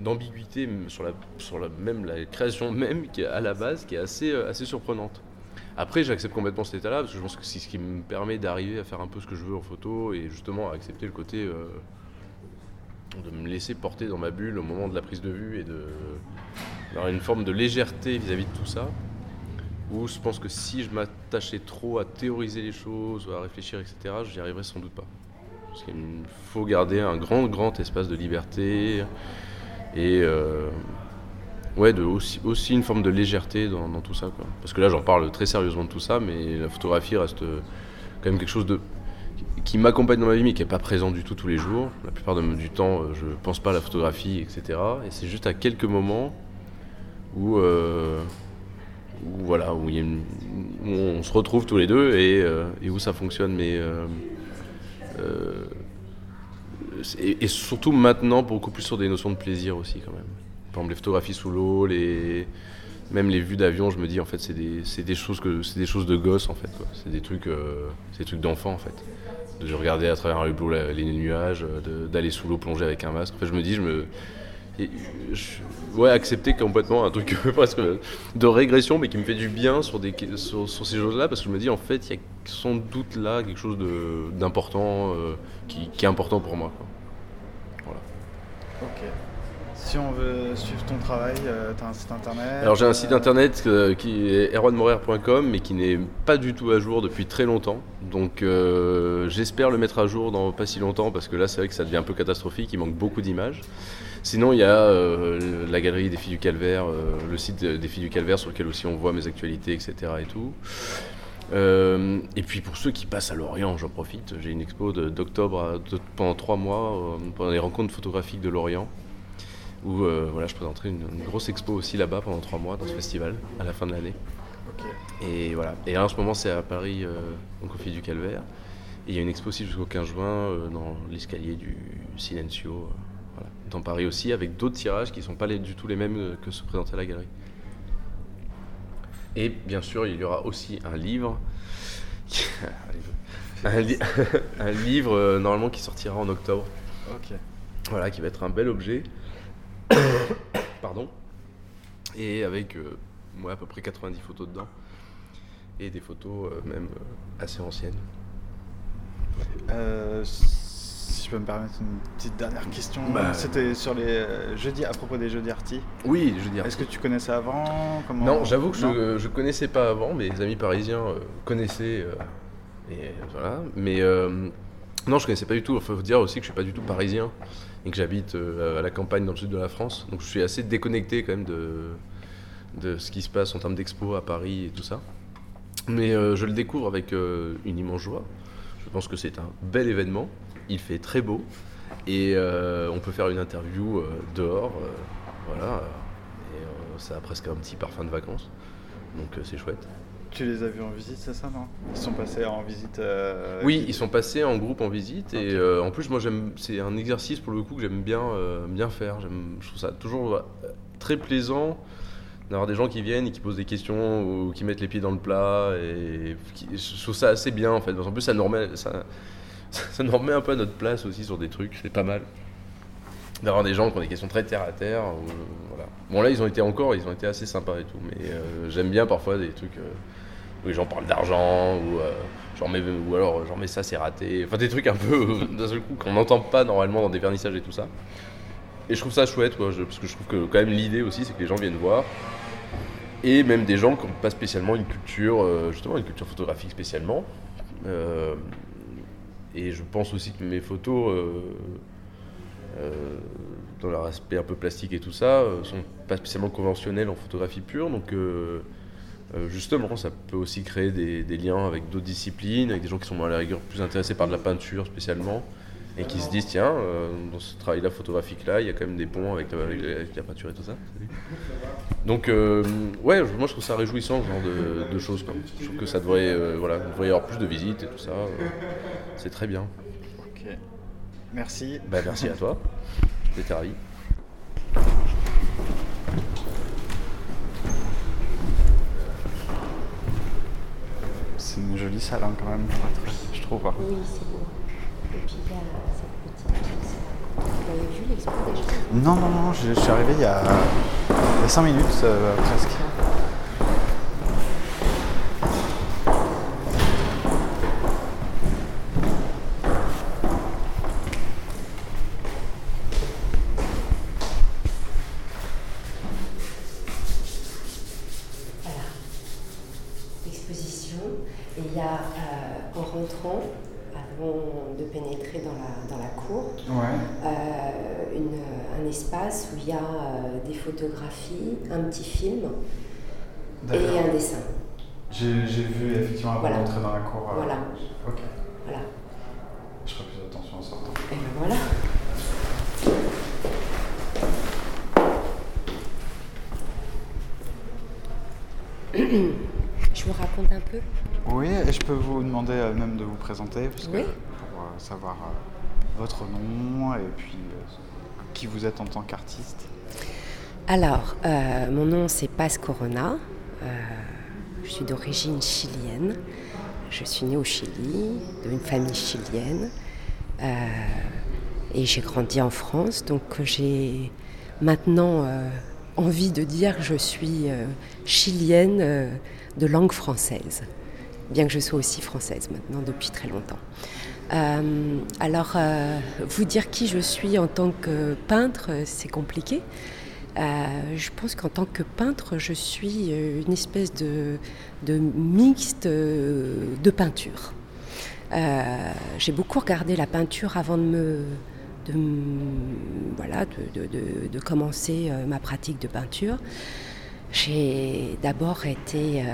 S5: d'ambiguïté m- sur la, sur la même la création même qui est à la base qui est assez, euh, assez surprenante. Après j'accepte complètement cet état-là parce que je pense que c'est ce qui me permet d'arriver à faire un peu ce que je veux en photo et justement à accepter le côté euh, de me laisser porter dans ma bulle au moment de la prise de vue et de d'avoir une forme de légèreté vis-à-vis de tout ça où je pense que si je m'attachais trop à théoriser les choses ou à réfléchir etc j'y arriverais sans doute pas. Parce qu'il faut garder un grand grand espace de liberté et euh, ouais de aussi, aussi une forme de légèreté dans, tout ça parce que là j'en parle très sérieusement de tout ça mais la photographie reste euh, quand même quelque chose de qui m'accompagne dans ma vie mais qui n'est pas présent du tout tous les jours. La plupart du temps euh, je pense pas à la photographie etc et c'est juste à quelques moments où, où voilà où, on se retrouve tous les deux et, euh, où ça fonctionne mais euh, euh, et, surtout maintenant beaucoup plus sur des notions de plaisir aussi quand même. Par exemple les photographies sous l'eau, les même les vues d'avion, je me dis en fait c'est des, des choses que des choses de gosse en fait. C'est des trucs des trucs d'enfant en fait. De regarder à travers un hublot les nuages, d'aller sous l'eau plonger avec un masque. En fait, je me dis je me et je- ouais accepter complètement un truc *laughs* presque de régression mais qui me fait du bien sur des sur, sur ces choses là parce que je me dis en fait il y a sans doute là quelque chose d'important euh, qui, qui est important pour moi quoi. Voilà.
S4: Ok. Si on veut suivre ton travail, euh, t'as un site internet
S5: Alors j'ai un site
S4: euh,
S5: internet euh, qui est erwanmorer.com mais qui n'est pas du tout à jour depuis très longtemps. Donc j'espère le mettre à jour dans pas si longtemps parce que là c'est vrai que ça devient un peu catastrophique, il manque beaucoup d'images. Sinon il y a euh, la galerie des filles du calvaire, euh, le site des filles du calvaire sur lequel aussi on voit mes actualités etc. et tout. Euh, et puis pour ceux qui passent à Lorient, j'en profite, j'ai une expo d'octobre pendant trois mois euh, pendant les rencontres photographiques de Lorient où euh, voilà, je présenterai une, une grosse expo aussi là-bas pendant trois mois dans ce festival à la fin de l'année. Et voilà. Et là, en ce moment, c'est à Paris, donc au Fil du Calvaire. Et il y a une expo aussi jusqu'au 15 juin dans l'escalier du Silencio, dans Paris aussi, avec d'autres tirages qui ne sont pas les- du tout les mêmes euh, que ceux présentés à la galerie. Et bien sûr, il y aura aussi un livre. *laughs* un, li- *laughs* un livre euh, normalement qui sortira en octobre. Voilà, qui va être un bel objet. *coughs* Pardon. Et avec euh, moi à peu près 90 photos dedans. Et des photos euh, même euh, assez anciennes.
S4: Si je peux me permettre une petite dernière question,
S5: Bah,
S4: c'était sur les euh, jeudis, à propos des jeudis arty.
S5: Oui, je veux dire.
S4: Est-ce que tu connaissais avant? Comment...
S5: Non, j'avoue que
S4: Non
S5: je, je connaissais pas avant, mes amis parisiens euh, connaissaient. euh, et voilà. Mais euh, Non, je connaissais pas du tout. Il faut dire aussi que je suis pas du tout parisien et que j'habite à la campagne dans le sud de la France. Donc je suis assez déconnecté quand même de, de ce qui se passe en termes d'expo à Paris et tout ça. Mais euh, je le découvre avec euh, une immense joie. Je pense que c'est un bel événement. Il fait très beau et euh, on peut faire une interview euh, dehors. euh, voilà. Et ça a presque un petit parfum de vacances. Donc c'est chouette.
S4: Tu les as vus en visite, c'est ça, non? Ils sont passés en visite.
S5: Oui, ils sont passés en groupe en visite et en plus moi j'aime c'est un exercice pour le coup que j'aime bien bien faire. J'aime je trouve ça toujours très plaisant d'avoir des gens qui viennent et qui posent des questions ou qui mettent les pieds dans le plat et qui- je trouve ça assez bien en fait. Parce qu'en plus ça remet ça, ça nous remet un peu à notre place aussi sur des trucs, c'est pas mal. D'avoir des gens qui ont des questions très terre à terre. Bon là ils ont été encore, ils ont été assez sympas et tout, mais euh, j'aime bien parfois des trucs euh, où les gens parlent d'argent ou euh, ou alors genre mais ça c'est raté. Enfin des trucs un peu *laughs* d'un seul coup qu'on n'entend pas normalement dans des vernissages et tout ça. Et je trouve ça chouette quoi, parce que je trouve que quand même l'idée aussi c'est que les gens viennent voir. Et même des gens qui n'ont pas spécialement une culture, justement une culture photographique spécialement. Et je pense aussi que mes photos, euh, euh, dans leur aspect un peu plastique et tout ça, euh, sont pas spécialement conventionnelles en photographie pure. Donc justement, ça peut aussi créer des, liens avec d'autres disciplines, avec des gens qui sont à la rigueur plus intéressés par de la peinture spécialement, et qui se disent tiens, dans ce travail-là photographique-là, il y a quand même des ponts avec, la- peinture et tout ça. Donc ouais, moi je trouve ça réjouissant ce genre de, choses. Je trouve que ça devrait, euh, voilà, il devrait y avoir plus de visites et tout ça. C'est très bien.
S4: Ok. Merci.
S5: Bah, merci à toi. *laughs* J'étais ravi.
S4: C'est une jolie salle hein, quand même, je trouve. hein.
S7: Oui, c'est beau. Et puis il y a cette petite. Vous avez vu l'expo déjà?
S4: Non, non, non, je, je suis arrivé il y a, il y a 5 minutes euh, presque.
S7: Voilà. Exposition. Et il y a, euh, en rentrant, avant de pénétrer dans la, dans la cour,
S4: Ouais.
S7: euh, une- un espace où il y a euh, des photographies, un petit film et un dessin.
S4: J'ai vu effectivement avant
S7: Voilà.
S4: d'entrer dans la cour. euh,
S7: Voilà.
S4: Ok.
S7: Voilà.
S4: Je ferai plus attention en sortant.
S7: Et ben voilà. Je vous raconte un peu.
S4: Oui, et je peux vous demander euh, même de vous présenter parce que
S7: Oui.
S4: pour euh, savoir euh, votre nom et puis qui vous êtes en tant qu'artiste.
S7: Alors, euh, mon nom c'est Paz Corona. Euh, je suis d'origine chilienne. Je suis née au Chili, d'une famille chilienne. Euh, et j'ai grandi en France. Donc j'ai maintenant envie de dire que je suis chilienne de langue française. Bien que je sois aussi française maintenant depuis très longtemps. Euh, alors, euh, vous dire qui je suis en tant que peintre, c'est compliqué. Euh, je pense qu'en tant que peintre, je suis une espèce de, mixte de peinture. J'ai beaucoup regardé la peinture avant de me, voilà, de, commencer ma pratique de peinture. J'ai d'abord été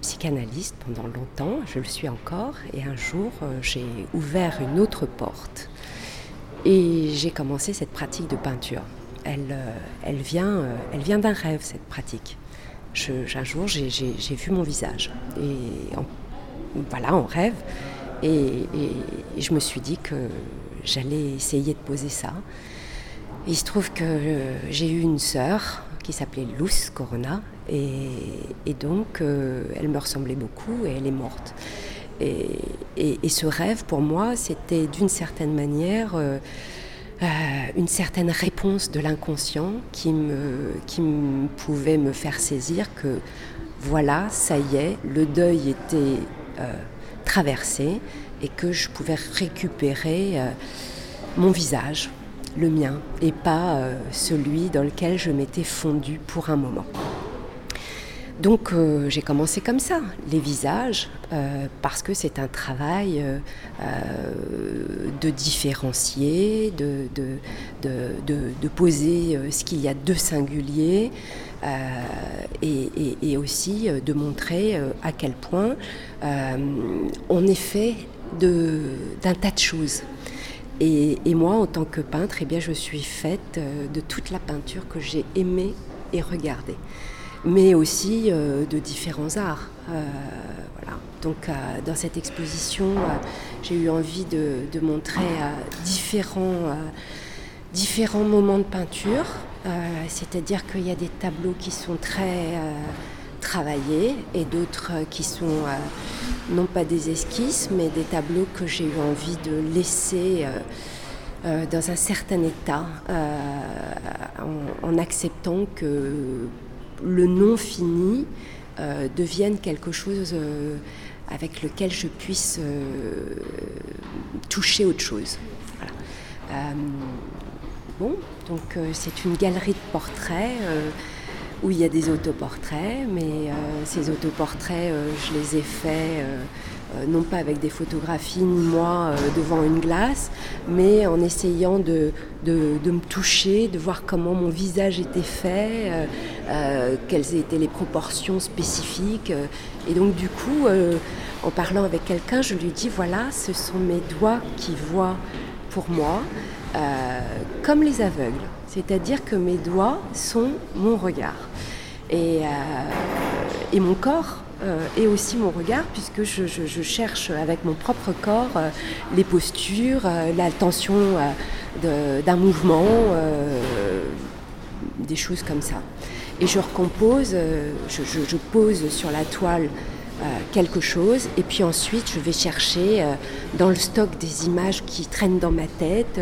S7: psychanalyste pendant longtemps, je le suis encore, et un jour euh, j'ai ouvert une autre porte et j'ai commencé cette pratique de peinture. Elle, euh, elle vient, euh, elle vient d'un rêve, cette pratique. Je- un jour, j'ai- vu mon visage, et en, voilà, en rêve, et, et- je me suis dit que j'allais essayer de poser ça. Il se trouve que j'ai eu une sœur qui s'appelait Luz Corona, et, donc euh, elle me ressemblait beaucoup, et elle est morte. Et, ce rêve, pour moi, c'était d'une certaine manière euh, euh, une certaine réponse de l'inconscient qui, me, pouvait me faire saisir que voilà, ça y est, le deuil était traversé et que je pouvais récupérer mon visage, le mien, et pas celui dans lequel je m'étais fondue pour un moment. Donc euh, j'ai commencé comme ça, les visages, euh, parce que c'est un travail euh, de différencier, de, poser ce qu'il y a de singulier, et, aussi de montrer à quel point on est fait d'un tas de choses. Et, moi, en tant que peintre, eh bien, je suis faite de toute la peinture que j'ai aimée et regardée mais aussi euh, de différents arts. Euh, voilà. Donc euh, dans cette exposition, j'ai eu envie de, montrer différents, différents moments de peinture, c'est-à-dire qu'il y a des tableaux qui sont très travaillés et d'autres qui sont non pas des esquisses, mais des tableaux que j'ai eu envie de laisser dans un certain état, en, acceptant que le non fini euh, devienne quelque chose euh, avec lequel je puisse euh, toucher autre chose. bon, donc c'est une galerie de portraits où il y a des autoportraits, mais ces autoportraits, je les ai faits non pas avec des photographies ni moi euh, devant une glace, mais en essayant de, me toucher, de voir comment mon visage était fait, euh, quelles étaient les proportions spécifiques. Et donc du coup, en parlant avec quelqu'un, je lui dis, voilà, ce sont mes doigts qui voient pour moi, comme les aveugles. C'est-à-dire que mes doigts sont mon regard. Et, et mon corps euh, et aussi mon regard, puisque je, cherche avec mon propre corps euh, les postures, euh, la tension d'un mouvement, des choses comme ça. Et je recompose, je, pose sur la toile quelque chose, et puis ensuite je vais chercher dans le stock des images qui traînent dans ma tête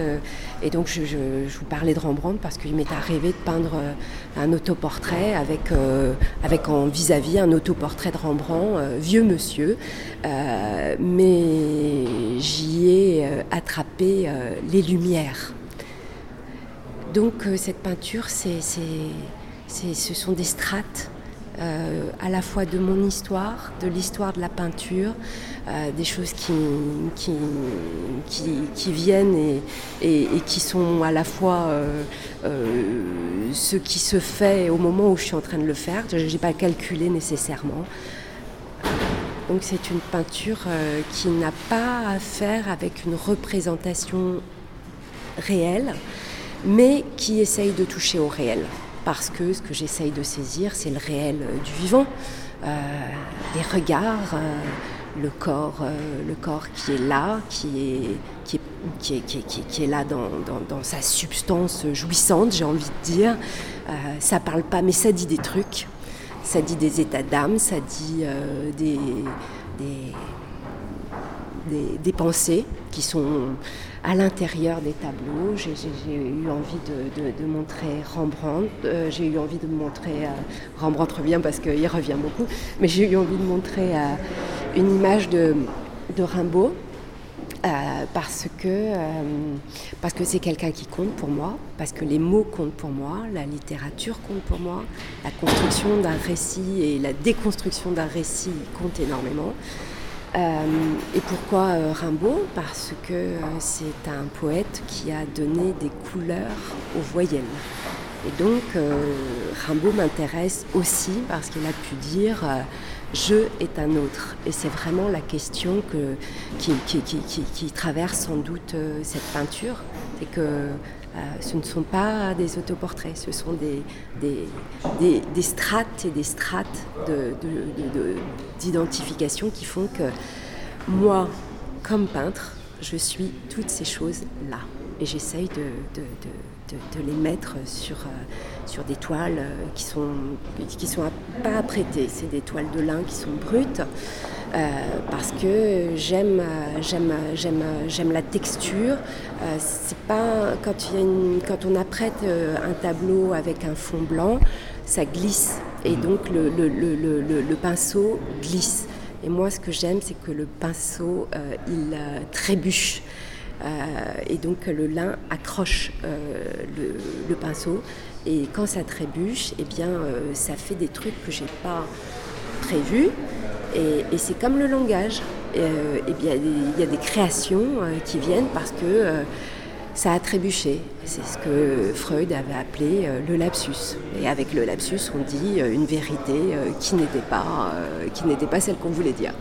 S7: et donc je, vous parlais de Rembrandt parce qu'il m'est arrivé de peindre euh, un autoportrait avec, euh, avec en vis-à-vis un autoportrait de Rembrandt, euh, vieux monsieur, mais j'y ai attrapé les lumières. Donc cette peinture, ce sont des strates à la fois de mon histoire, de l'histoire de la peinture, euh, des choses qui, viennent et, qui sont à la fois euh, euh, ce qui se fait au moment où je suis en train de le faire. Je n'ai pas calculé nécessairement. Donc c'est une peinture qui n'a pas à faire avec une représentation réelle, mais qui essaye de toucher au réel. Parce que ce que j'essaye de saisir, c'est le réel du vivant, des regards le corps, euh, le corps qui est là, qui est, qui est, qui est, qui est, là dans, dans, sa substance jouissante, j'ai envie de dire. Euh, ça parle pas, mais ça dit des trucs. Ça dit des états d'âme, ça dit euh, des, des, pensées qui sont à l'intérieur des tableaux. J'ai eu envie de, montrer Rembrandt, j'ai eu envie de montrer Rembrandt revient parce qu'il revient beaucoup, mais j'ai eu envie de montrer une image de, Rimbaud. Euh, parce que euh, parce que c'est quelqu'un qui compte pour moi, parce que les mots comptent pour moi, la littérature compte pour moi, la construction d'un récit et la déconstruction d'un récit comptent énormément. Euh, et pourquoi Rimbaud? Parce que c'est un poète qui a donné des couleurs aux voyelles. Et donc Rimbaud m'intéresse aussi parce qu'il a pu dire je est un autre. Et c'est vraiment la question que, qui, traverse sans doute euh, cette peinture. C'est que euh, ce ne sont pas des autoportraits, ce sont des, strates et des strates d'identification de, qui font que moi, comme peintre, je suis toutes ces choses-là. Et j'essaye de les mettre sur, euh, des toiles euh, qui sont, qui sont pas apprêtées. C'est des toiles de lin qui sont brutes. Euh, parce que j'aime j'aime j'aime j'aime la texture. C'est pas quand il y a une, quand on apprête un tableau avec un fond blanc ça glisse. Et mmh. donc le, le, le, le pinceau glisse. Et moi ce que j'aime c'est que le pinceau il trébuche. Euh, et donc le lin accroche euh, le, pinceau. Et quand ça trébuche, eh bien, euh, ça fait des trucs que j'ai pas prévus. Et, c'est comme le langage. Euh, bien, il y a des créations euh, qui viennent parce que euh, ça a trébuché. C'est ce que Freud avait appelé le lapsus. Et avec le lapsus, on dit une vérité qui n'était pas, pas celle qu'on voulait dire,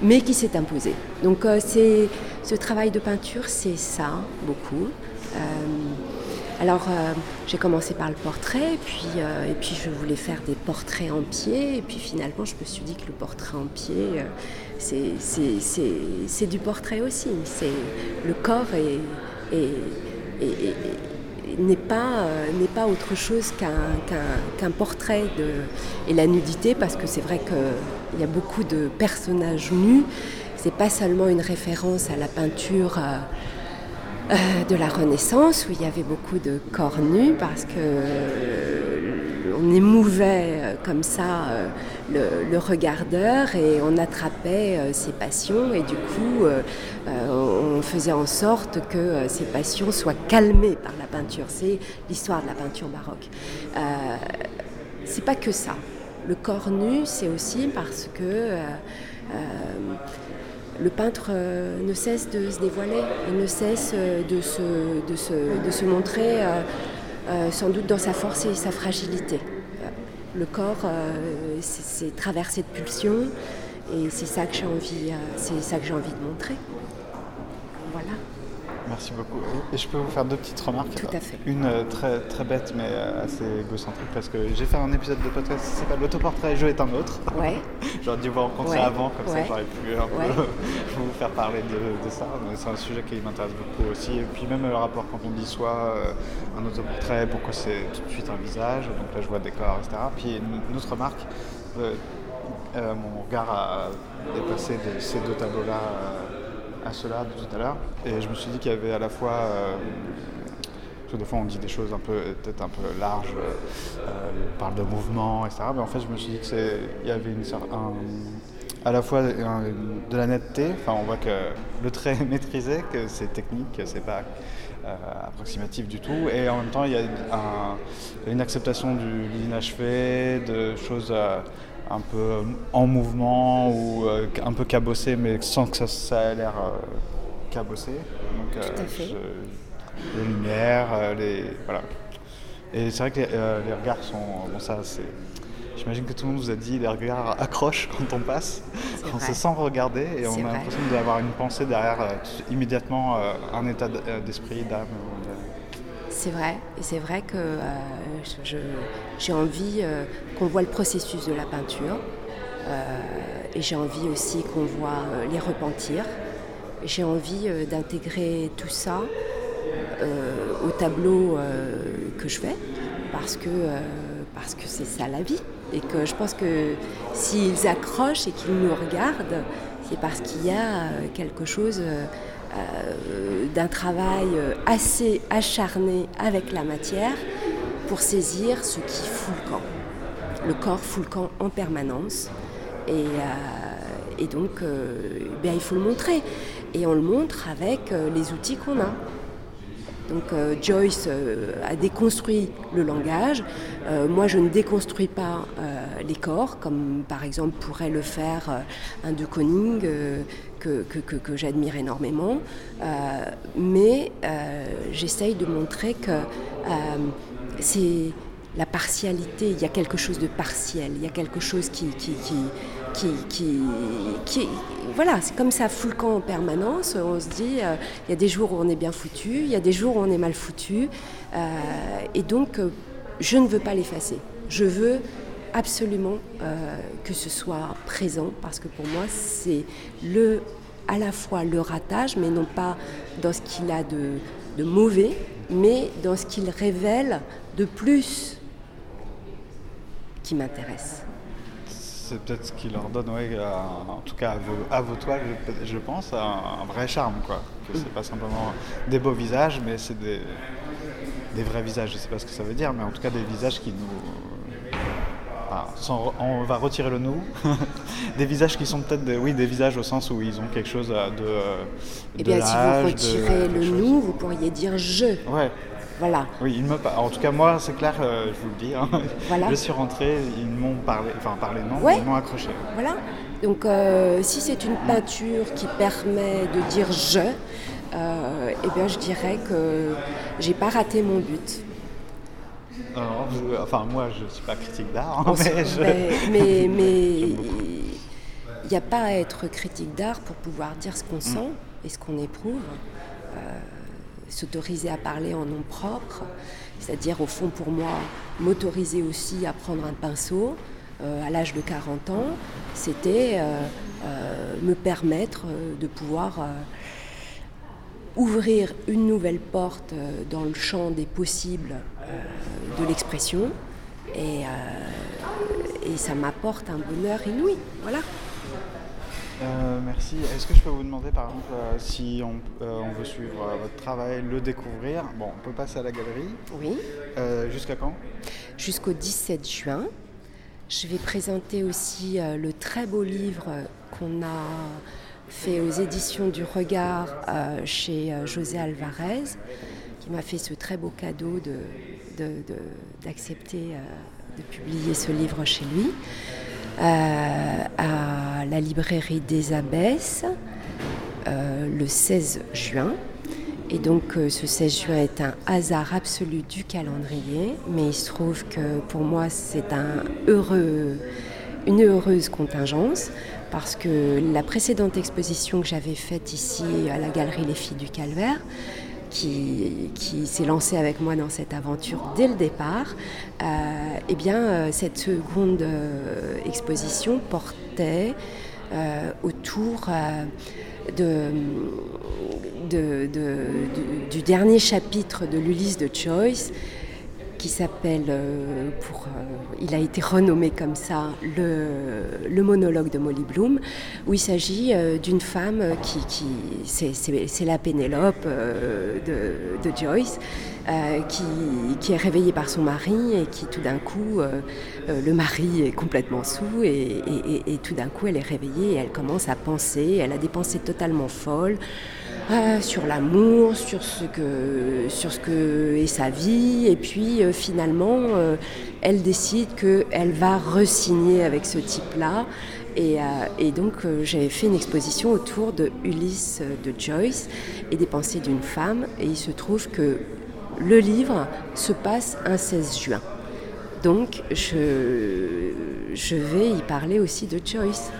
S7: mais qui s'est imposée. Donc ce travail de peinture, c'est ça beaucoup. Alors euh, j'ai commencé par le portrait, puis, euh, et puis je voulais faire des portraits en pied, et puis finalement je me suis dit que le portrait en pied, euh, c'est- du portrait aussi. Le corps est, est- est- est- est- n'est pas, pas autre chose qu'un portrait de, et la nudité, parce que c'est vrai qu'il y a beaucoup de personnages nus. C'est pas seulement une référence à la peinture. Euh, de la Renaissance où il y avait beaucoup de corps nus parce que euh, on émouvait euh, comme ça le, le regardeur et on attrapait ses passions et du coup on faisait en sorte que ces passions soient calmées par la peinture. C'est l'histoire de la peinture baroque. C'est pas que ça. Le corps nu, c'est aussi parce que le peintre euh, ne cesse de se dévoiler et ne cesse euh, de se, montrer euh, sans doute dans sa force et sa fragilité. Le corps, c'est traversé de pulsions et c'est ça que j'ai envie, ça envie de montrer. Voilà.
S8: Merci beaucoup. Et- je peux vous faire deux petites remarques
S7: Tout à fait.
S8: Une euh, très, très bête mais euh, assez égocentrique parce que j'ai fait un épisode de podcast qui s'appelle L'autoportrait jeu est un autre.
S7: Ouais. *laughs*
S8: J'aurais dû vous rencontrer
S7: Ouais,
S8: avant, comme
S7: ouais.
S8: ça j'aurais pu un peu *laughs* vous faire parler de, de ça. C'est un sujet qui m'intéresse beaucoup aussi. Et puis même le rapport quand on dit soit euh, un autoportrait, pourquoi c'est tout de suite un visage. Donc là je vois des corps, etc. Puis une, autre remarque, euh, euh, mon regard a dépassé de ces deux tableaux-là euh, à ceux-là de tout à l'heure. Et je me suis dit qu'il y avait à la fois... euh, parce que des fois, on dit des choses un peu, peut-être un peu larges, euh, on parle de mouvement, etc. Mais en fait, je me suis dit qu'il y avait une, un- à la fois de la netteté, enfin, on voit que le trait est maîtrisé, que c'est technique, que c'est pas euh, approximatif du tout, et en même temps, il y a un- une acceptation du l'inachevé, de choses un peu en mouvement ou euh, un peu cabossées, mais sans que ça, ça ait l'air euh, cabossé. Donc,
S7: Tout à fait.
S8: je- les lumières, euh, les voilà. Et c'est vrai que les, euh, les regards sont bon ça c'est. J'imagine que tout le monde vous a dit les regards accrochent *laughs* quand on passe, on
S7: vrai.
S8: se sent regarder et on a l'impression d'avoir une pensée derrière euh, immédiatement euh, un état euh, d'esprit, d'âme.
S7: C'est vrai, et c'est vrai que euh, j'ai envie euh, qu'on voit le processus de la peinture, euh, et j'ai envie aussi qu'on voit les repentirs. J'ai envie d'intégrer tout ça au tableau que je fais, parce que parce que c'est ça la vie, et que je pense que s'ils accrochent et qu'ils nous regardent, c'est parce qu'il y a quelque chose d'un travail euh, assez acharné avec la matière pour saisir ce qui fout le camp. Le corps fout le camp en permanence. Et, euh, donc, euh, ben, il faut le montrer. Et on le montre avec euh, les outils qu'on a. Donc euh, Joyce euh, a déconstruit le langage. Euh, moi, je ne déconstruis pas euh, les corps, comme par exemple pourrait le faire euh, un de Koning euh, que, que- que- j'admire énormément. Euh, mais j'essaye de montrer que c'est la partialité, il y a quelque chose de partiel, il y a quelque chose qui, qui, qui, qui, voilà, c'est comme ça fout le camp en permanence. On se dit, il y a des jours où on est bien foutu, il y a des jours où on est mal foutu, et donc je ne veux pas l'effacer. Je veux absolument euh, que ce soit présent parce que pour moi c'est le à la fois le ratage, mais non pas dans ce qu'il a de, de mauvais, mais dans ce qu'il révèle de plus qui m'intéresse.
S8: C'est peut-être ce qui leur donne, en tout cas à vos, toiles, je, pense, un, un vrai charme. Quoi. Que c'est pas simplement des beaux visages, mais c'est des, des vrais visages. Je sais pas ce que ça veut dire, mais en tout cas des visages qui nous. Sans- on va retirer le nous. *laughs* des visages qui sont peut-être des, oui, des visages au sens où ils ont quelque chose de.
S7: Eh
S8: de
S7: bien, si vous
S8: de
S7: retirez
S8: quelque
S7: le nous, vous pourriez dire je.
S8: Ouais,
S7: Voilà.
S4: Oui, il me pa- en tout cas moi c'est clair, euh, je vous le dis. hein.
S7: Voilà.
S4: Je suis rentré, ils m'ont parlé, enfin parlé non,
S7: Ouais.
S4: ils m'ont accroché.
S7: Voilà. Donc, euh, si c'est une peinture qui permet de dire je, euh, eh bien, je dirais que j'ai pas raté mon but.
S4: Alors, je- enfin moi je suis pas critique d'art, mais je...
S7: mais mais- *laughs* mais
S4: J'aime beaucoup.
S7: il n'y a pas à être critique d'art pour pouvoir dire ce qu'on sent et ce qu'on éprouve. Euh, S'autoriser à parler en nom propre, c'est-à-dire au fond pour moi, m'autoriser aussi à prendre un pinceau euh, à l'âge de 40 ans, c'était euh, me permettre de pouvoir ouvrir une nouvelle porte dans le champ des possibles de l'expression et, euh, et ça m'apporte un bonheur inouï. Voilà.
S4: Euh, merci. Est-ce que je peux vous demander par exemple euh, si on, euh, on veut suivre votre travail, le découvrir? Bon, on peut passer à la galerie.
S7: Oui.
S4: Jusqu'à quand?
S7: Jusqu'au 17 juin. Je vais présenter aussi le très beau livre qu'on a fait aux éditions du Regard chez José Alvarez, qui m'a fait ce très beau cadeau de- d'accepter euh, de publier ce livre chez lui. Euh, à la librairie des Abbesses euh, le 16 juin. Et donc ce 16 juin est un hasard absolu du calendrier, mais il se trouve que pour moi c'est un heureux, une heureuse contingence parce que la précédente exposition que j'avais faite ici à la galerie Les Filles du Calvaire, qui, s'est lancée avec moi dans cette aventure dès le départ, euh, eh bien euh, cette seconde euh, exposition portait autour du, dernier chapitre de l'Ulysse de Joyce qui s'appelle, euh, euh, il a été renommé comme ça, le, monologue de Molly Bloom, où il s'agit euh, d'une femme qui, c'est, la Pénélope de, Joyce, qui, est réveillée par son mari et qui tout d'un coup, le mari est complètement sous et- et tout d'un coup elle est réveillée et elle commence à penser, elle a des pensées totalement folles. Euh, sur l'amour, sur ce que est sa vie, et puis euh, finalement, euh, elle décide qu'elle va re-signer avec ce type-là. Et, donc j'avais fait une exposition autour de Ulysse de Joyce et des pensées d'une femme. Et il se trouve que le livre se passe un 16 juin. Donc je vais y parler aussi de Joyce.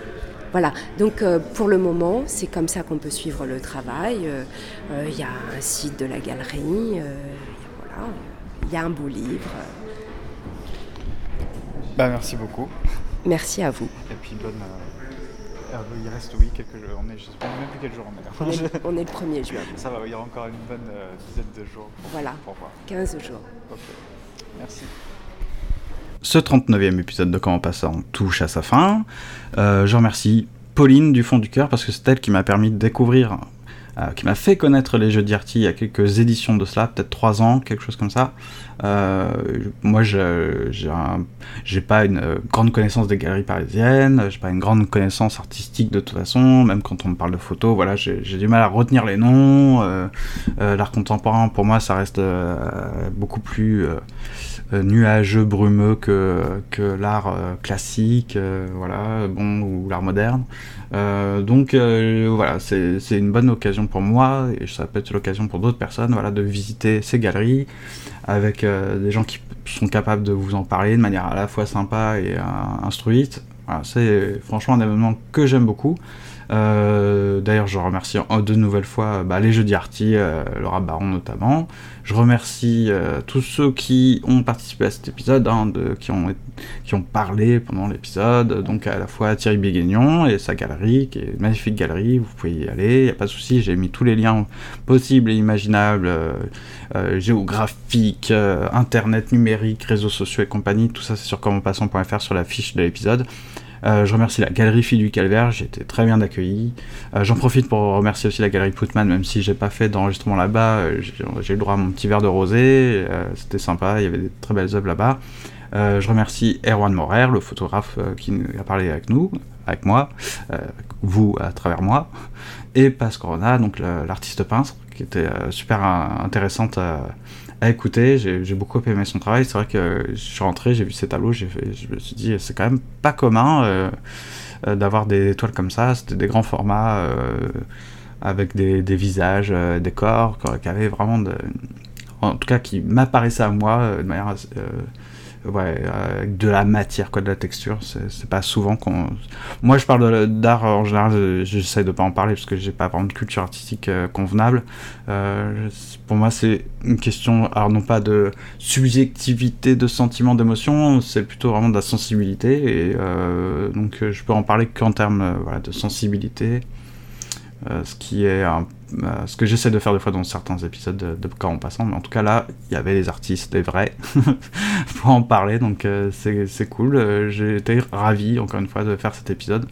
S7: Voilà, donc euh, pour le moment, c'est comme ça qu'on peut suivre le travail. Euh, euh, Il y a un site de la galerie, euh, voilà, il y a un beau livre.
S4: Bah, merci beaucoup.
S7: Merci à vous.
S4: Et puis bonne. euh, euh, il reste oui quelques jours. On est, je sais même plus quel jour on
S7: On
S4: est.
S7: est, on est le 1er juin,
S4: Ça va, il y a encore une bonne euh, dizaine de jours pour,
S7: Voilà.
S4: pour voir.
S7: 15 jours.
S4: Ok. Merci.
S8: Ce 39e épisode de Comment Passant touche à sa fin. Euh, je remercie Pauline du fond du cœur parce que c'est elle qui m'a permis de découvrir, euh, qui m'a fait connaître les jeux d'Yarty il y a quelques éditions de cela, peut-être 3 ans, quelque chose comme ça. Euh, moi, j'ai pas une grande connaissance des galeries parisiennes, j'ai pas une grande connaissance artistique de toute façon, même quand on me parle de photos, voilà, j'ai du mal à retenir les noms. L'art contemporain, pour moi, ça reste beaucoup plus nuageux, brumeux que, que l'art euh, classique, euh, voilà, bon, ou l'art moderne. Euh, donc euh, voilà, c'est une bonne occasion pour moi, et ça peut être l'occasion pour d'autres personnes, voilà, de visiter ces galeries avec euh, des gens qui sont capables de vous en parler de manière à la fois sympa et euh, instruite. Voilà, c'est franchement un événement que j'aime beaucoup. Euh, D'ailleurs, je remercie de nouvelles fois bah, les Jeudis Arty, euh, Laura Baron notamment. Je remercie euh, tous ceux qui ont participé à cet épisode, hein, qui, ont, parlé pendant l'épisode. Donc à la fois Thierry Béguignon et sa galerie, qui est une magnifique galerie, vous pouvez y aller, il n'y a pas de souci, j'ai mis tous les liens possibles et imaginables, géographiques, internet, numérique, réseaux sociaux et compagnie. Tout ça c'est sur commentpassant.fr sur la fiche de l'épisode. Euh, je remercie la Galerie Fille du Calvaire, j'ai été très bien accueilli. Euh, J'en profite pour remercier aussi la Galerie Putman, même si j'ai pas fait d'enregistrement là-bas, euh, j'ai eu le droit à mon petit verre de rosé, c'était sympa, il y avait des très belles œuvres là-bas. Je remercie Erwan Morer, le photographe qui a parlé avec nous, avec moi, vous à travers moi, et Paz Corona, donc l'artiste peintre, qui était super intéressante à, à écouter. J'ai beaucoup aimé son travail. C'est vrai que je suis rentré, j'ai vu ces tableaux, je me suis dit, c'est quand même pas commun d'avoir des toiles comme ça. C'était des grands formats avec des, visages, des corps, qui avaient vraiment de, en tout cas qui m'apparaissait à moi de manière ouais, avec de la matière, quoi, de la texture. C'est pas souvent qu'on. Moi, je parle d'art en général, j'essaie de pas en parler parce que j'ai pas vraiment de culture artistique euh, convenable. Euh, pour moi, c'est une question, alors non pas de subjectivité, de sentiment, d'émotion, c'est plutôt vraiment de la sensibilité. Et euh, donc, je peux en parler qu'en termes de sensibilité. ce qui est un euh, ce que j'essaie de faire des fois dans certains épisodes de, de en passant, mais en tout cas là, il y avait des artistes, des vrais, *laughs* pour en parler, donc euh, c'est cool. Euh, j'ai été ravi, encore une fois, de faire cet épisode.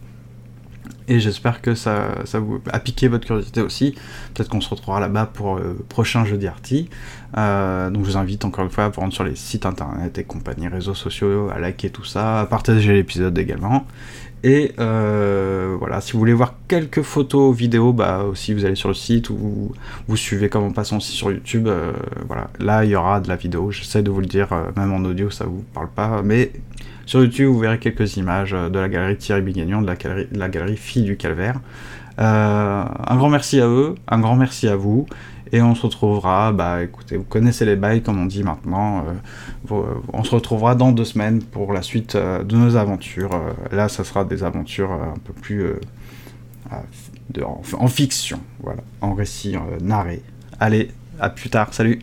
S8: Et j'espère que ça, ça vous a piqué votre curiosité aussi. Peut-être qu'on se retrouvera là-bas pour le prochain jeudi Arty. donc je vous invite encore une fois à vous rendre sur les sites internet et compagnie, réseaux sociaux, à liker tout ça, à partager l'épisode également. Et euh, voilà, si vous voulez voir quelques photos, vidéos, bah aussi vous allez sur le site ou vous suivez comme en passant aussi sur YouTube. Euh, voilà, là il y aura de la vidéo. J'essaie de vous le dire, euh, même en audio ça vous parle pas, mais sur YouTube vous verrez quelques images de la galerie Thierry Bigagnon, de la galerie, de la galerie Fille du Calvaire. un grand merci à eux, un grand merci à vous. Et on se retrouvera, bah écoutez, vous connaissez les bails comme on dit maintenant. Euh, euh, on se retrouvera dans deux semaines pour la suite euh, de nos aventures. là, ça sera des aventures un peu plus en, fiction, voilà, en récit narré. Allez, à plus tard, salut